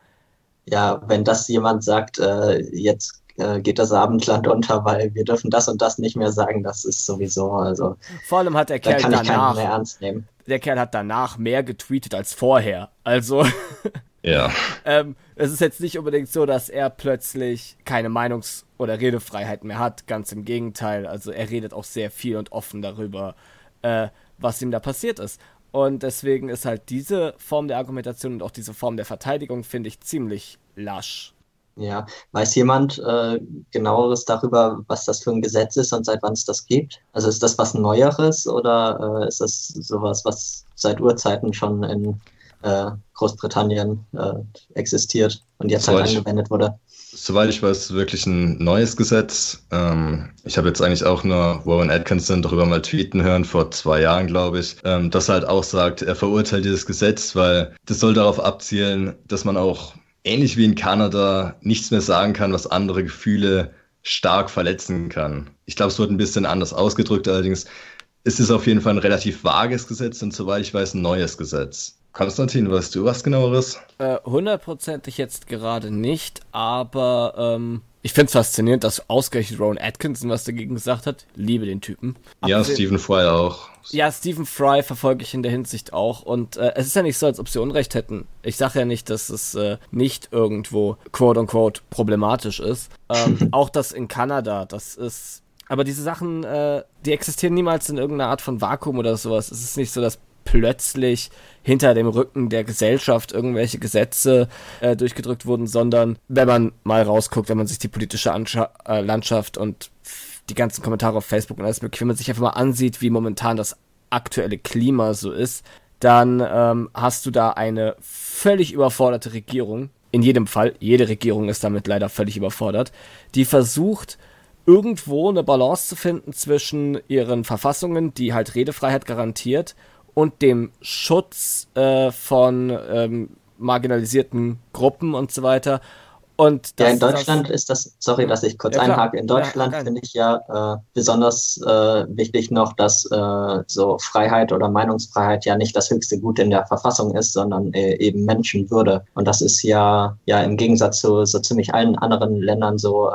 Speaker 2: ja, wenn das jemand sagt, äh, jetzt äh, geht das Abendland unter, weil wir dürfen das und das nicht mehr sagen, das ist sowieso, also.
Speaker 3: Vor allem hat der Kerl
Speaker 2: da kann
Speaker 3: danach,
Speaker 2: ich keinen mehr ernst nehmen.
Speaker 3: Der Kerl hat danach mehr getweetet als vorher. Also. *laughs*
Speaker 1: Ja.
Speaker 3: ähm, es ist jetzt nicht unbedingt so, dass er plötzlich keine Meinungs- oder Redefreiheit mehr hat. Ganz im Gegenteil. Also er redet auch sehr viel und offen darüber, äh, was ihm da passiert ist. Und deswegen ist halt diese Form der Argumentation und auch diese Form der Verteidigung, finde ich, ziemlich lasch.
Speaker 2: Ja, weiß jemand äh, genaueres darüber, was das für ein Gesetz ist und seit wann es das gibt? Also ist das was Neueres oder äh, ist das sowas, was seit Urzeiten schon in äh, Großbritannien äh, existiert und jetzt halt angewendet wurde?
Speaker 1: Soweit ich weiß, wirklich ein neues Gesetz. Ähm, ich habe jetzt eigentlich auch nur Warren Atkinson darüber mal tweeten hören, vor zwei Jahren, glaube ich, ähm, dass er halt auch sagt, er verurteilt dieses Gesetz, weil das soll darauf abzielen, dass man auch ähnlich wie in Kanada nichts mehr sagen kann, was andere Gefühle stark verletzen kann. Ich glaube, es wird ein bisschen anders ausgedrückt, allerdings ist es auf jeden Fall ein relativ vages Gesetz und soweit ich weiß, ein neues Gesetz. Konstantin, weißt du was genaueres?
Speaker 3: Äh, hundertprozentig jetzt gerade nicht, aber ähm, ich finde es faszinierend, dass ausgerechnet Ron Atkinson was dagegen gesagt hat. Liebe den Typen.
Speaker 1: Ja, Abgesehen, Stephen Fry auch.
Speaker 3: Ja, Stephen Fry verfolge ich in der Hinsicht auch. Und äh, es ist ja nicht so, als ob sie Unrecht hätten. Ich sage ja nicht, dass es äh, nicht irgendwo quote unquote problematisch ist. Ähm, *laughs* auch das in Kanada, das ist Aber diese Sachen, äh, die existieren niemals in irgendeiner Art von Vakuum oder sowas. Es ist nicht so, dass plötzlich hinter dem Rücken der Gesellschaft irgendwelche Gesetze äh, durchgedrückt wurden, sondern wenn man mal rausguckt, wenn man sich die politische Anscha äh, Landschaft und die ganzen Kommentare auf Facebook und alles mögliche, wenn man sich einfach mal ansieht, wie momentan das aktuelle Klima so ist, dann ähm, hast du da eine völlig überforderte Regierung. In jedem Fall, jede Regierung ist damit leider völlig überfordert, die versucht, irgendwo eine Balance zu finden zwischen ihren Verfassungen, die halt Redefreiheit garantiert, und dem Schutz äh, von ähm, marginalisierten Gruppen und so weiter. Und
Speaker 2: ja, in Deutschland ist das, sorry, dass ich kurz ja, einhake, in Deutschland ja, finde ich ja äh, besonders äh, wichtig noch, dass äh, so Freiheit oder Meinungsfreiheit ja nicht das höchste Gut in der Verfassung ist, sondern äh, eben Menschenwürde. Und das ist ja, ja im Gegensatz zu so ziemlich allen anderen Ländern so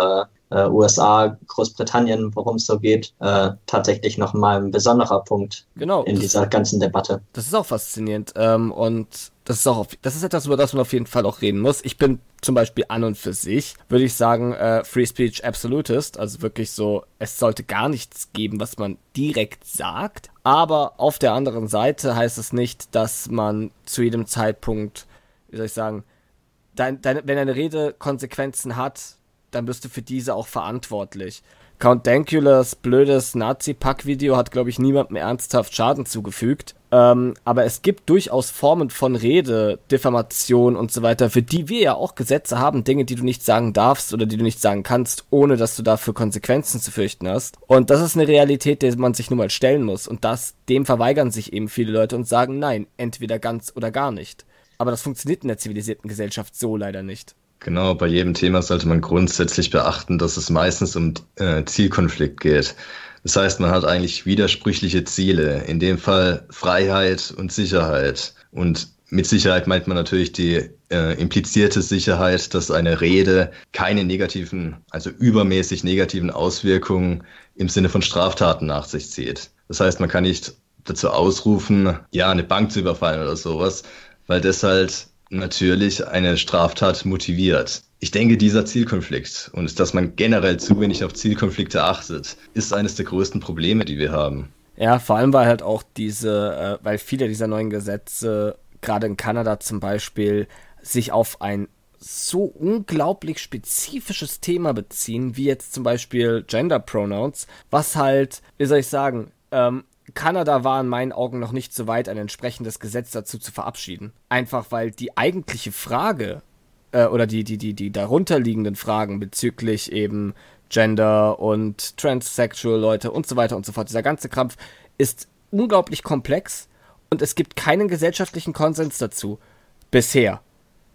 Speaker 2: äh, USA, Großbritannien, worum es so geht, äh, tatsächlich nochmal ein besonderer Punkt
Speaker 3: genau,
Speaker 2: in dieser
Speaker 3: ist,
Speaker 2: ganzen Debatte.
Speaker 3: Das ist auch faszinierend ähm, und das ist auch, auf, das ist etwas, über das man auf jeden Fall auch reden muss. Ich bin zum Beispiel an und für sich, würde ich sagen, äh, Free Speech Absolutist, also wirklich so, es sollte gar nichts geben, was man direkt sagt, aber auf der anderen Seite heißt es nicht, dass man zu jedem Zeitpunkt, wie soll ich sagen, dein, dein, wenn eine Rede Konsequenzen hat, dann bist du für diese auch verantwortlich. Count Dankulas blödes Nazi-Pack-Video hat, glaube ich, niemandem ernsthaft Schaden zugefügt. Ähm, aber es gibt durchaus Formen von Rede, Diffamation und so weiter, für die wir ja auch Gesetze haben, Dinge, die du nicht sagen darfst oder die du nicht sagen kannst, ohne dass du dafür Konsequenzen zu fürchten hast. Und das ist eine Realität, der man sich nun mal stellen muss. Und das, dem verweigern sich eben viele Leute und sagen, nein, entweder ganz oder gar nicht. Aber das funktioniert in der zivilisierten Gesellschaft so leider nicht.
Speaker 1: Genau, bei jedem Thema sollte man grundsätzlich beachten, dass es meistens um äh, Zielkonflikt geht. Das heißt, man hat eigentlich widersprüchliche Ziele, in dem Fall Freiheit und Sicherheit. Und mit Sicherheit meint man natürlich die äh, implizierte Sicherheit, dass eine Rede keine negativen, also übermäßig negativen Auswirkungen im Sinne von Straftaten nach sich zieht. Das heißt, man kann nicht dazu ausrufen, ja, eine Bank zu überfallen oder sowas, weil das halt natürlich eine Straftat motiviert. Ich denke, dieser Zielkonflikt und dass man generell zu wenig auf Zielkonflikte achtet, ist eines der größten Probleme, die wir haben.
Speaker 3: Ja, vor allem weil halt auch diese, äh, weil viele dieser neuen Gesetze, gerade in Kanada zum Beispiel, sich auf ein so unglaublich spezifisches Thema beziehen, wie jetzt zum Beispiel Gender Pronouns, was halt, wie soll ich sagen, ähm, Kanada war in meinen Augen noch nicht so weit, ein entsprechendes Gesetz dazu zu verabschieden. Einfach weil die eigentliche Frage äh, oder die, die, die, die darunterliegenden Fragen bezüglich eben Gender und Transsexual Leute und so weiter und so fort, dieser ganze Krampf ist unglaublich komplex und es gibt keinen gesellschaftlichen Konsens dazu. Bisher.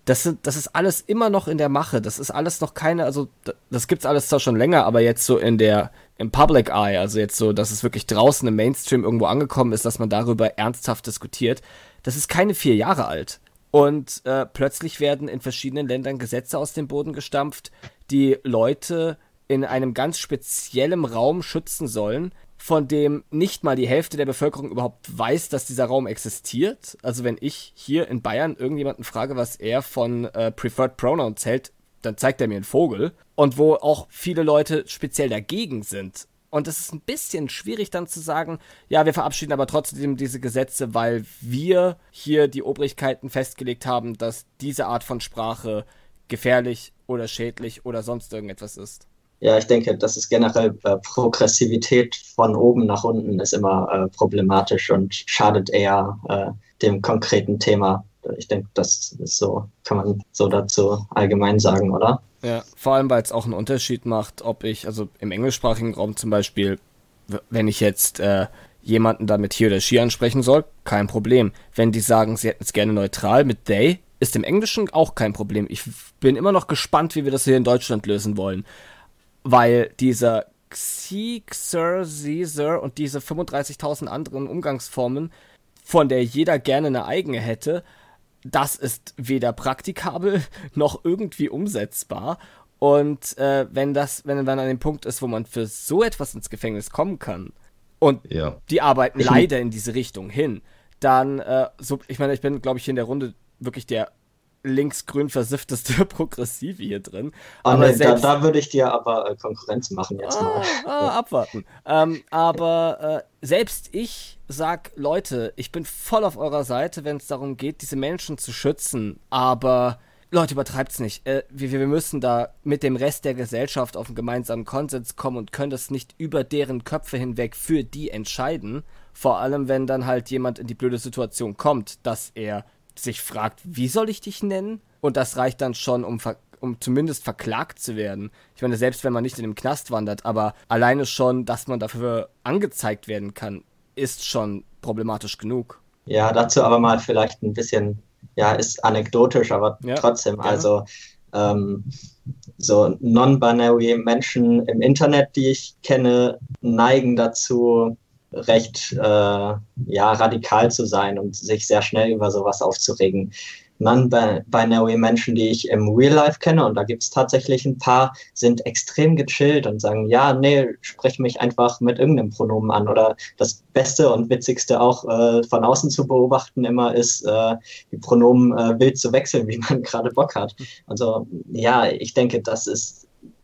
Speaker 3: Das, sind, das ist alles immer noch in der Mache. Das ist alles noch keine, also das gibt's alles zwar schon länger, aber jetzt so in der, im Public Eye, also jetzt so, dass es wirklich draußen im Mainstream irgendwo angekommen ist, dass man darüber ernsthaft diskutiert, das ist keine vier Jahre alt. Und äh, plötzlich werden in verschiedenen Ländern Gesetze aus dem Boden gestampft, die Leute in einem ganz speziellen Raum schützen sollen, von dem nicht mal die Hälfte der Bevölkerung überhaupt weiß, dass dieser Raum existiert. Also wenn ich hier in Bayern irgendjemanden frage, was er von äh, Preferred Pronouns hält, dann zeigt er mir einen Vogel. Und wo auch viele Leute speziell dagegen sind. Und es ist ein bisschen schwierig dann zu sagen, ja, wir verabschieden aber trotzdem diese Gesetze, weil wir hier die Obrigkeiten festgelegt haben, dass diese Art von Sprache gefährlich oder schädlich oder sonst irgendetwas ist.
Speaker 2: Ja, ich denke, das ist generell äh, Progressivität von oben nach unten ist immer äh, problematisch und schadet eher äh, dem konkreten Thema. Ich denke, das ist so, kann man so dazu allgemein sagen, oder?
Speaker 3: Ja, vor allem, weil es auch einen Unterschied macht, ob ich, also im englischsprachigen Raum zum Beispiel, wenn ich jetzt äh, jemanden damit hier oder she ansprechen soll, kein Problem. Wenn die sagen, sie hätten es gerne neutral mit they, ist im Englischen auch kein Problem. Ich bin immer noch gespannt, wie wir das hier in Deutschland lösen wollen weil dieser Xi, Sir, Sie, Sir und diese 35.000 anderen Umgangsformen, von der jeder gerne eine eigene hätte, das ist weder praktikabel *laughs* noch irgendwie umsetzbar. Und äh, wenn das, wenn man an dem Punkt ist, wo man für so etwas ins Gefängnis kommen kann, und ja. die arbeiten leider in diese Richtung hin, dann, äh, so, ich meine, ich bin, glaube ich, hier in der Runde wirklich der linksgrün versiffteste *laughs* Progressive hier drin.
Speaker 2: Oh, aber nee, selbst, da, da, würde ich dir aber äh, Konkurrenz machen jetzt ah, mal.
Speaker 3: Ah, abwarten. Ähm, aber äh, selbst ich sag, Leute, ich bin voll auf eurer Seite, wenn es darum geht, diese Menschen zu schützen. Aber Leute, übertreibt's nicht. Äh, wir, wir müssen da mit dem Rest der Gesellschaft auf einen gemeinsamen Konsens kommen und können das nicht über deren Köpfe hinweg für die entscheiden. Vor allem, wenn dann halt jemand in die blöde Situation kommt, dass er sich fragt, wie soll ich dich nennen? Und das reicht dann schon, um, um zumindest verklagt zu werden. Ich meine, selbst wenn man nicht in den Knast wandert, aber alleine schon, dass man dafür angezeigt werden kann, ist schon problematisch genug.
Speaker 2: Ja, dazu aber mal vielleicht ein bisschen, ja, ist anekdotisch, aber ja, trotzdem, gerne. also ähm, so non-binary Menschen im Internet, die ich kenne, neigen dazu, recht äh, ja, radikal zu sein und sich sehr schnell über sowas aufzuregen. Non-binary Menschen, die ich im Real Life kenne, und da gibt es tatsächlich ein paar, sind extrem gechillt und sagen, ja, nee, sprech mich einfach mit irgendeinem Pronomen an. Oder das Beste und Witzigste auch äh, von außen zu beobachten immer ist, äh, die Pronomen äh, wild zu wechseln, *laughs* wie man gerade Bock hat. Also ja, ich denke, das ist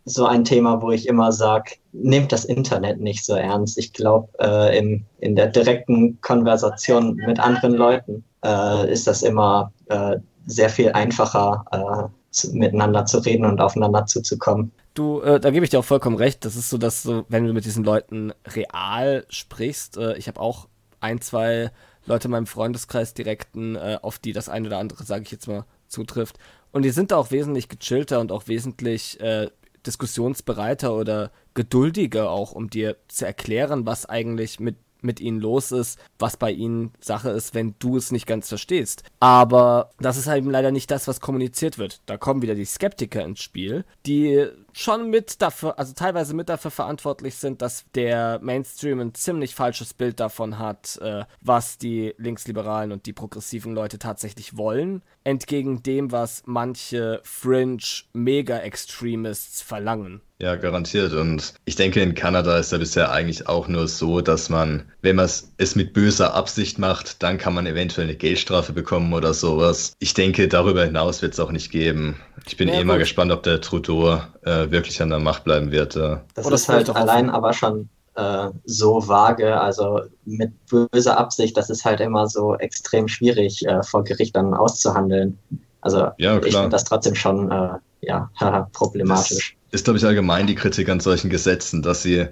Speaker 2: so ein Thema, wo ich immer sage, nehmt das Internet nicht so ernst. Ich glaube, äh, in, in der direkten Konversation mit anderen Leuten äh, ist das immer äh, sehr viel einfacher, äh, zu, miteinander zu reden und aufeinander zuzukommen.
Speaker 3: Du, äh, da gebe ich dir auch vollkommen recht. Das ist so, dass so, wenn du mit diesen Leuten real sprichst, äh, ich habe auch ein, zwei Leute in meinem Freundeskreis direkten, auf die das eine oder andere, sage ich jetzt mal, zutrifft. Und die sind da auch wesentlich gechillter und auch wesentlich äh, diskussionsbereiter oder geduldiger auch, um dir zu erklären, was eigentlich mit mit ihnen los ist, was bei ihnen Sache ist, wenn du es nicht ganz verstehst. Aber das ist halt eben leider nicht das, was kommuniziert wird. Da kommen wieder die Skeptiker ins Spiel, die schon mit dafür, also teilweise mit dafür verantwortlich sind, dass der Mainstream ein ziemlich falsches Bild davon hat, äh, was die Linksliberalen und die progressiven Leute tatsächlich wollen, entgegen dem, was manche Fringe Mega-Extremists verlangen.
Speaker 1: Ja, garantiert. Und ich denke, in Kanada ist ja bisher eigentlich auch nur so, dass man, wenn man es mit böser Absicht macht, dann kann man eventuell eine Geldstrafe bekommen oder sowas. Ich denke, darüber hinaus wird es auch nicht geben. Ich bin ja, eh mal gespannt, ob der Trudeau äh, wirklich an der Macht bleiben wird. Äh.
Speaker 2: Das oder ist halt allein aber schon äh, so vage, also mit böser Absicht, das ist halt immer so extrem schwierig äh, vor Gericht dann auszuhandeln. Also ja, ich finde das trotzdem schon äh, ja, *laughs* problematisch.
Speaker 1: Das ist, glaube ich, allgemein die Kritik an solchen Gesetzen, dass sie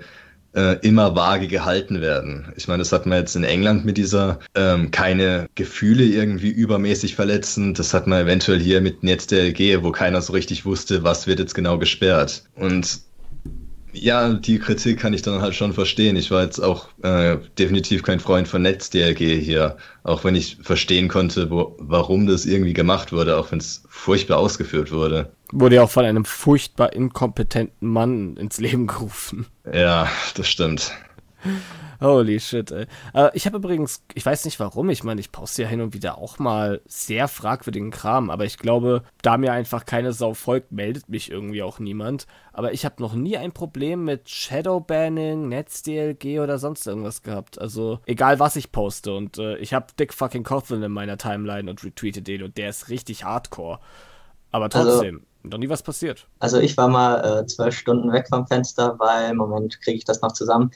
Speaker 1: äh, immer vage gehalten werden. Ich meine, das hat man jetzt in England mit dieser ähm, keine Gefühle irgendwie übermäßig verletzen. Das hat man eventuell hier mit NetzDLG, wo keiner so richtig wusste, was wird jetzt genau gesperrt. Und ja, die Kritik kann ich dann halt schon verstehen. Ich war jetzt auch äh, definitiv kein Freund von NetzDLG hier, auch wenn ich verstehen konnte, wo, warum das irgendwie gemacht wurde, auch wenn es furchtbar ausgeführt wurde.
Speaker 3: Wurde ja auch von einem furchtbar inkompetenten Mann ins Leben gerufen.
Speaker 1: Ja, das stimmt.
Speaker 3: Holy shit, ey. Äh, ich habe übrigens, ich weiß nicht warum, ich meine, ich poste ja hin und wieder auch mal sehr fragwürdigen Kram, aber ich glaube, da mir einfach keine Sau folgt, meldet mich irgendwie auch niemand. Aber ich habe noch nie ein Problem mit Shadowbanning, NetzDLG oder sonst irgendwas gehabt. Also, egal was ich poste. Und äh, ich habe Dick fucking Coughlin in meiner Timeline und retweete den und der ist richtig hardcore. Aber also trotzdem. Also noch nie was passiert.
Speaker 2: Also ich war mal äh, zwölf Stunden weg vom Fenster, weil, Moment, kriege ich das noch zusammen.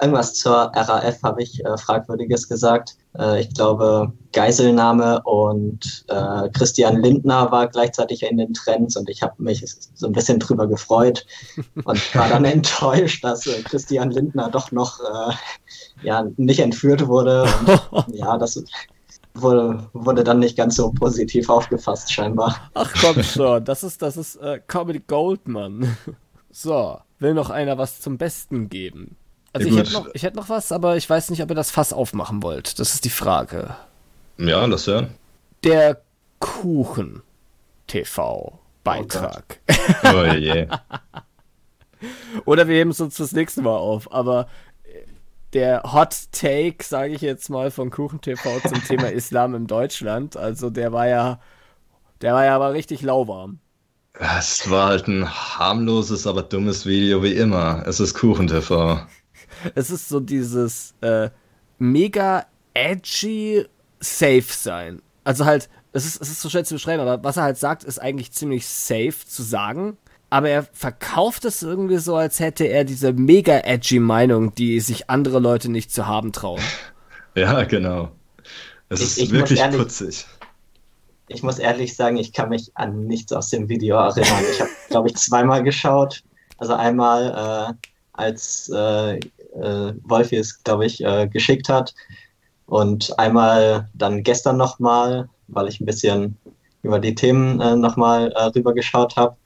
Speaker 2: Irgendwas zur RAF habe ich äh, Fragwürdiges gesagt. Äh, ich glaube, Geiselnahme und äh, Christian Lindner war gleichzeitig in den Trends und ich habe mich so ein bisschen drüber gefreut *laughs* und war dann enttäuscht, dass äh, Christian Lindner doch noch äh, ja, nicht entführt wurde. Und, *laughs* ja, das wurde, wurde dann nicht ganz so positiv aufgefasst, scheinbar.
Speaker 3: Ach komm schon, das ist, das ist äh, Comedy Gold, Mann. *laughs* So, will noch einer was zum Besten geben? Also ja, ich, hätte noch, ich hätte noch was, aber ich weiß nicht, ob ihr das Fass aufmachen wollt. Das ist die Frage.
Speaker 1: Ja, das hören.
Speaker 3: Der Kuchen TV Beitrag.
Speaker 1: Oh, oh je. *laughs*
Speaker 3: Oder wir heben es uns das nächste Mal auf. Aber der Hot Take, sage ich jetzt mal, von Kuchen TV zum Thema *laughs* Islam in Deutschland. Also der war ja, der war ja aber richtig lauwarm.
Speaker 1: Es war halt ein harmloses, aber dummes Video wie immer. Es ist Kuchen TV. *laughs*
Speaker 3: Es ist so dieses äh, mega edgy Safe sein. Also halt, es ist, es ist so schwer zu beschreiben, aber was er halt sagt, ist eigentlich ziemlich safe zu sagen. Aber er verkauft es irgendwie so, als hätte er diese mega edgy Meinung, die sich andere Leute nicht zu haben trauen. *laughs*
Speaker 1: Ja, genau. Es ist ich wirklich ehrlich, putzig.
Speaker 2: Ich muss ehrlich sagen, ich kann mich an nichts aus dem Video erinnern. Ich habe, glaube ich, zweimal geschaut. Also einmal, äh, als äh, äh, Wolfi es, glaube ich, äh, geschickt hat. Und einmal dann gestern nochmal, weil ich ein bisschen über die Themen äh, nochmal äh, rübergeschaut habe.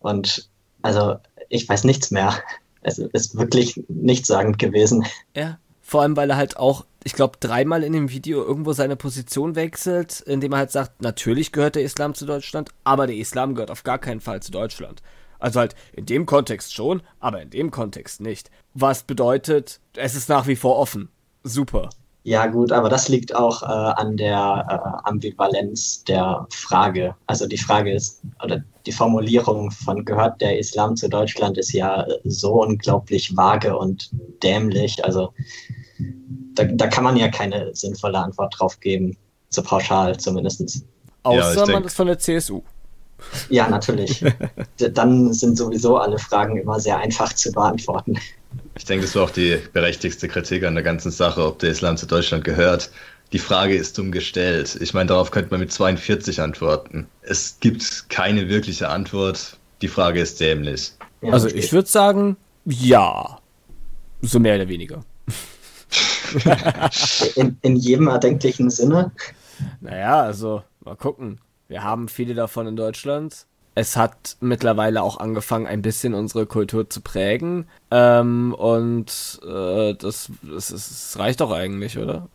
Speaker 2: Und also ich weiß nichts mehr. Es ist wirklich nichtssagend gewesen.
Speaker 3: Ja, vor allem, weil er halt auch, ich glaube, dreimal in dem Video irgendwo seine Position wechselt, indem er halt sagt, natürlich gehört der Islam zu Deutschland, aber der Islam gehört auf gar keinen Fall zu Deutschland. Also halt in dem Kontext schon, aber in dem Kontext nicht. Was bedeutet, es ist nach wie vor offen. Super.
Speaker 2: Ja, gut, aber das liegt auch äh, an der äh, Ambivalenz der Frage. Also die Frage ist, oder die Formulierung von gehört der Islam zu Deutschland ist ja so unglaublich vage und dämlich. Also da, da kann man ja keine sinnvolle Antwort drauf geben, so pauschal zumindest.
Speaker 3: Außer ja, man ist von der CSU.
Speaker 2: Ja, natürlich. *laughs* Dann sind sowieso alle Fragen immer sehr einfach zu beantworten.
Speaker 1: Ich denke, das war auch die berechtigste Kritik an der ganzen Sache, ob der Islam zu Deutschland gehört. Die Frage ist dumm gestellt. Ich meine, darauf könnte man mit 42 antworten. Es gibt keine wirkliche Antwort. Die Frage ist dämlich.
Speaker 3: Also ich würde sagen, ja. So mehr oder weniger. *laughs*
Speaker 2: in, in jedem erdenklichen Sinne.
Speaker 3: Naja, also mal gucken. Wir haben viele davon in Deutschland. Es hat mittlerweile auch angefangen, ein bisschen unsere Kultur zu prägen. Ähm, und äh, das, das, das, reicht doch eigentlich, oder?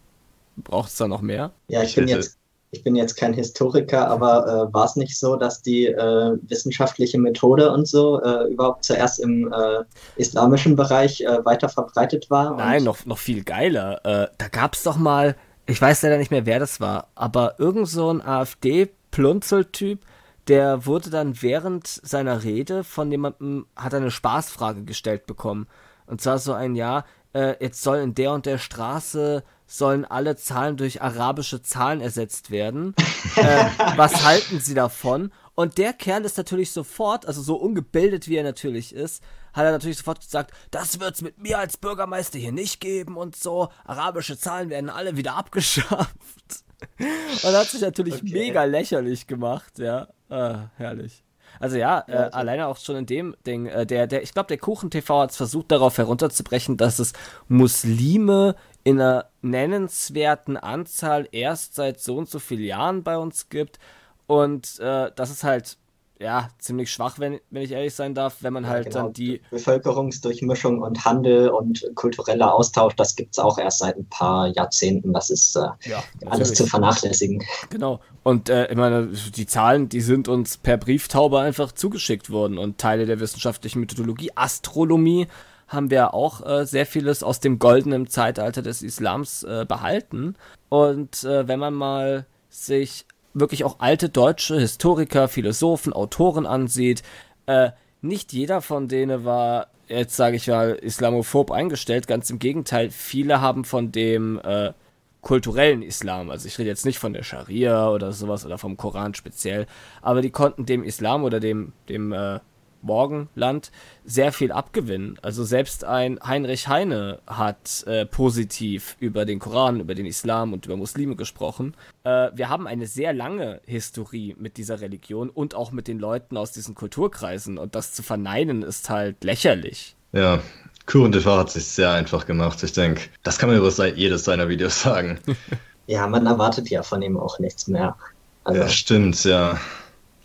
Speaker 3: Braucht es da noch mehr?
Speaker 2: Ja, ich bin jetzt, ich bin jetzt kein Historiker, aber äh, war es nicht so, dass die äh, wissenschaftliche Methode und so äh, überhaupt zuerst im äh, islamischen Bereich äh, weiter verbreitet war?
Speaker 3: Nein, noch, noch viel geiler. da gab es doch mal, ich weiß leider nicht mehr, wer das war, aber irgend so ein AfD- Plunzeltyp, der wurde dann während seiner Rede von jemandem, hat eine Spaßfrage gestellt bekommen. Und zwar so ein Ja, äh, jetzt soll in der und der Straße sollen alle Zahlen durch arabische Zahlen ersetzt werden. *laughs* äh, was halten Sie davon? Und der Kerl ist natürlich sofort, also so ungebildet wie er natürlich ist, hat er natürlich sofort gesagt, das wird's mit mir als Bürgermeister hier nicht geben und so. Arabische Zahlen werden alle wieder *laughs* abgeschafft. *laughs* Und hat sich natürlich okay. mega lächerlich gemacht, ja. Ah, herrlich. Also ja, äh, alleine auch schon in dem Ding, äh, der, der, ich glaube, der Kuchen-TV hat es versucht, darauf herunterzubrechen, dass es Muslime in einer nennenswerten Anzahl erst seit so und so vielen Jahren bei uns gibt. Und äh, das ist halt ja, ziemlich schwach, wenn, wenn ich ehrlich sein darf, wenn man ja, halt genau. dann die.
Speaker 2: Bevölkerungsdurchmischung und Handel und kultureller Austausch, das gibt es auch erst seit ein paar Jahrzehnten. Das ist äh, ja, alles zu vernachlässigen.
Speaker 3: Genau. Und äh, ich meine, die Zahlen, die sind uns per Brieftaube einfach zugeschickt worden und Teile der wissenschaftlichen Methodologie, Astronomie, haben wir auch äh, sehr vieles aus dem goldenen Zeitalter des Islams äh, behalten. Und äh, wenn man mal sich wirklich auch alte deutsche Historiker, Philosophen, Autoren ansieht, äh, nicht jeder von denen war, jetzt sage ich mal, islamophob eingestellt. Ganz im Gegenteil, viele haben von dem äh, kulturellen Islam, also ich rede jetzt nicht von der Scharia oder sowas oder vom Koran speziell, aber die konnten dem Islam oder dem, dem äh, Morgenland sehr viel abgewinnen. Also selbst ein Heinrich Heine hat äh, positiv über den Koran, über den Islam und über Muslime gesprochen. Äh, wir haben eine sehr lange Historie mit dieser Religion und auch mit den Leuten aus diesen Kulturkreisen und das zu verneinen ist halt lächerlich.
Speaker 1: Ja, Kuren TV hat sich sehr einfach gemacht. Ich denke, das kann man über jedes seiner Videos sagen. *laughs*
Speaker 2: ja, man erwartet ja von ihm auch nichts mehr.
Speaker 1: Also, ja, stimmt, ja.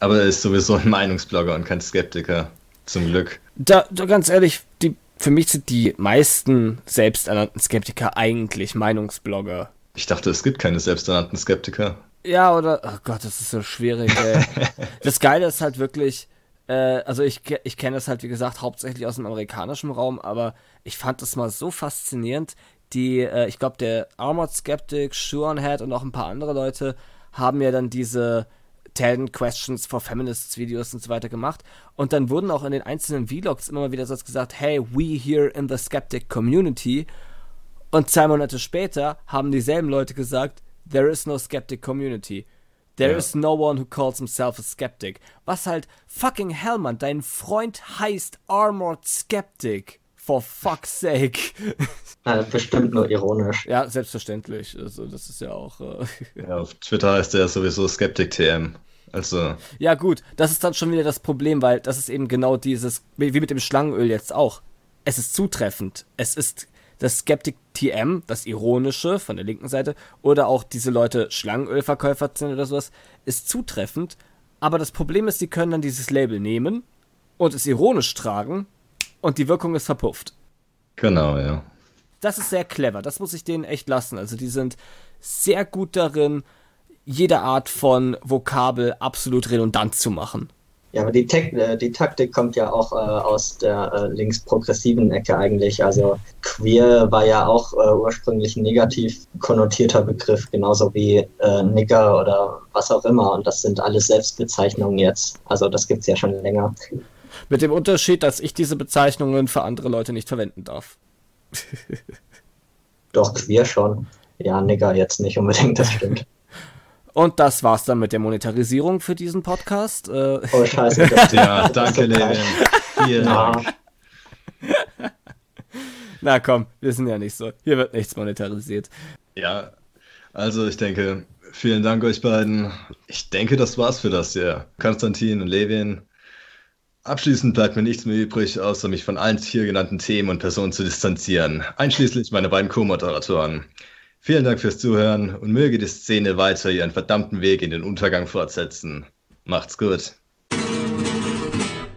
Speaker 1: Aber er ist sowieso ein Meinungsblogger und kein Skeptiker. Zum Glück.
Speaker 3: Da, da ganz ehrlich, die, für mich sind die meisten selbsternannten Skeptiker eigentlich Meinungsblogger.
Speaker 1: Ich dachte, es gibt keine selbsternannten Skeptiker.
Speaker 3: Ja, oder, oh Gott, das ist so schwierig, ey. *laughs* das Geile ist halt wirklich, äh, also ich, ich kenne das halt, wie gesagt, hauptsächlich aus dem amerikanischen Raum, aber ich fand das mal so faszinierend. Die, äh, ich glaube, der Armored Skeptic, Shuonhead und auch ein paar andere Leute haben ja dann diese 10 Questions for Feminists Videos und so weiter gemacht. Und dann wurden auch in den einzelnen Vlogs immer mal wieder so gesagt, hey, we here in the Skeptic Community. Und zwei Monate später haben dieselben Leute gesagt, there is no skeptic community. There
Speaker 1: Ja.
Speaker 3: is no one who calls himself a skeptic. Was halt, fucking hell, man, dein Freund heißt Armored Skeptic. For fuck's sake. *laughs*
Speaker 2: Äh, bestimmt nur ironisch.
Speaker 3: ja, selbstverständlich. Also, das ist ja auch. Äh, *laughs*
Speaker 1: Ja, auf Twitter heißt er sowieso Skeptic TM. Also,
Speaker 3: Ja, gut, das ist dann schon wieder das Problem, weil das ist eben genau dieses, wie mit dem Schlangenöl jetzt auch. Es ist zutreffend. Es ist das Skeptic TM, das Ironische von der linken Seite, oder auch diese Leute Schlangenölverkäufer sind oder sowas, ist zutreffend. Aber das Problem ist, sie können dann dieses Label nehmen und es ironisch tragen und die Wirkung ist verpufft.
Speaker 1: genau, ja.
Speaker 3: Das ist sehr clever. Das muss ich denen echt lassen. Also die sind sehr gut darin, jede Art von Vokabel absolut redundant zu machen.
Speaker 2: Ja, aber die, Tek äh, die Taktik kommt ja auch äh, aus der äh, linksprogressiven Ecke eigentlich. Also queer war ja auch äh, ursprünglich ein negativ konnotierter Begriff, genauso wie äh, Nigger oder was auch immer. Und das sind alles Selbstbezeichnungen jetzt. Also das gibt's ja schon länger.
Speaker 3: Mit dem Unterschied, dass ich diese Bezeichnungen für andere Leute nicht verwenden darf. *laughs*
Speaker 2: Doch queer schon. Ja, Nigger jetzt nicht unbedingt, das stimmt. *laughs*
Speaker 3: Und das war's dann mit der Monetarisierung für diesen Podcast. Äh,
Speaker 2: Oh scheiße. *laughs*
Speaker 1: Ja, danke. Levin. Vielen Dank. *laughs*
Speaker 3: na komm, wir sind ja nicht so. Hier wird nichts monetarisiert.
Speaker 1: Ja, also ich denke, vielen Dank euch beiden. Ich denke, das war's für das hier. Konstantin und Levin. Abschließend bleibt mir nichts mehr übrig, außer mich von allen hier genannten Themen und Personen zu distanzieren, einschließlich meine beiden Co-Moderatoren. Vielen Dank fürs Zuhören und möge die Szene weiter ihren verdammten Weg in den Untergang fortsetzen. Macht's gut.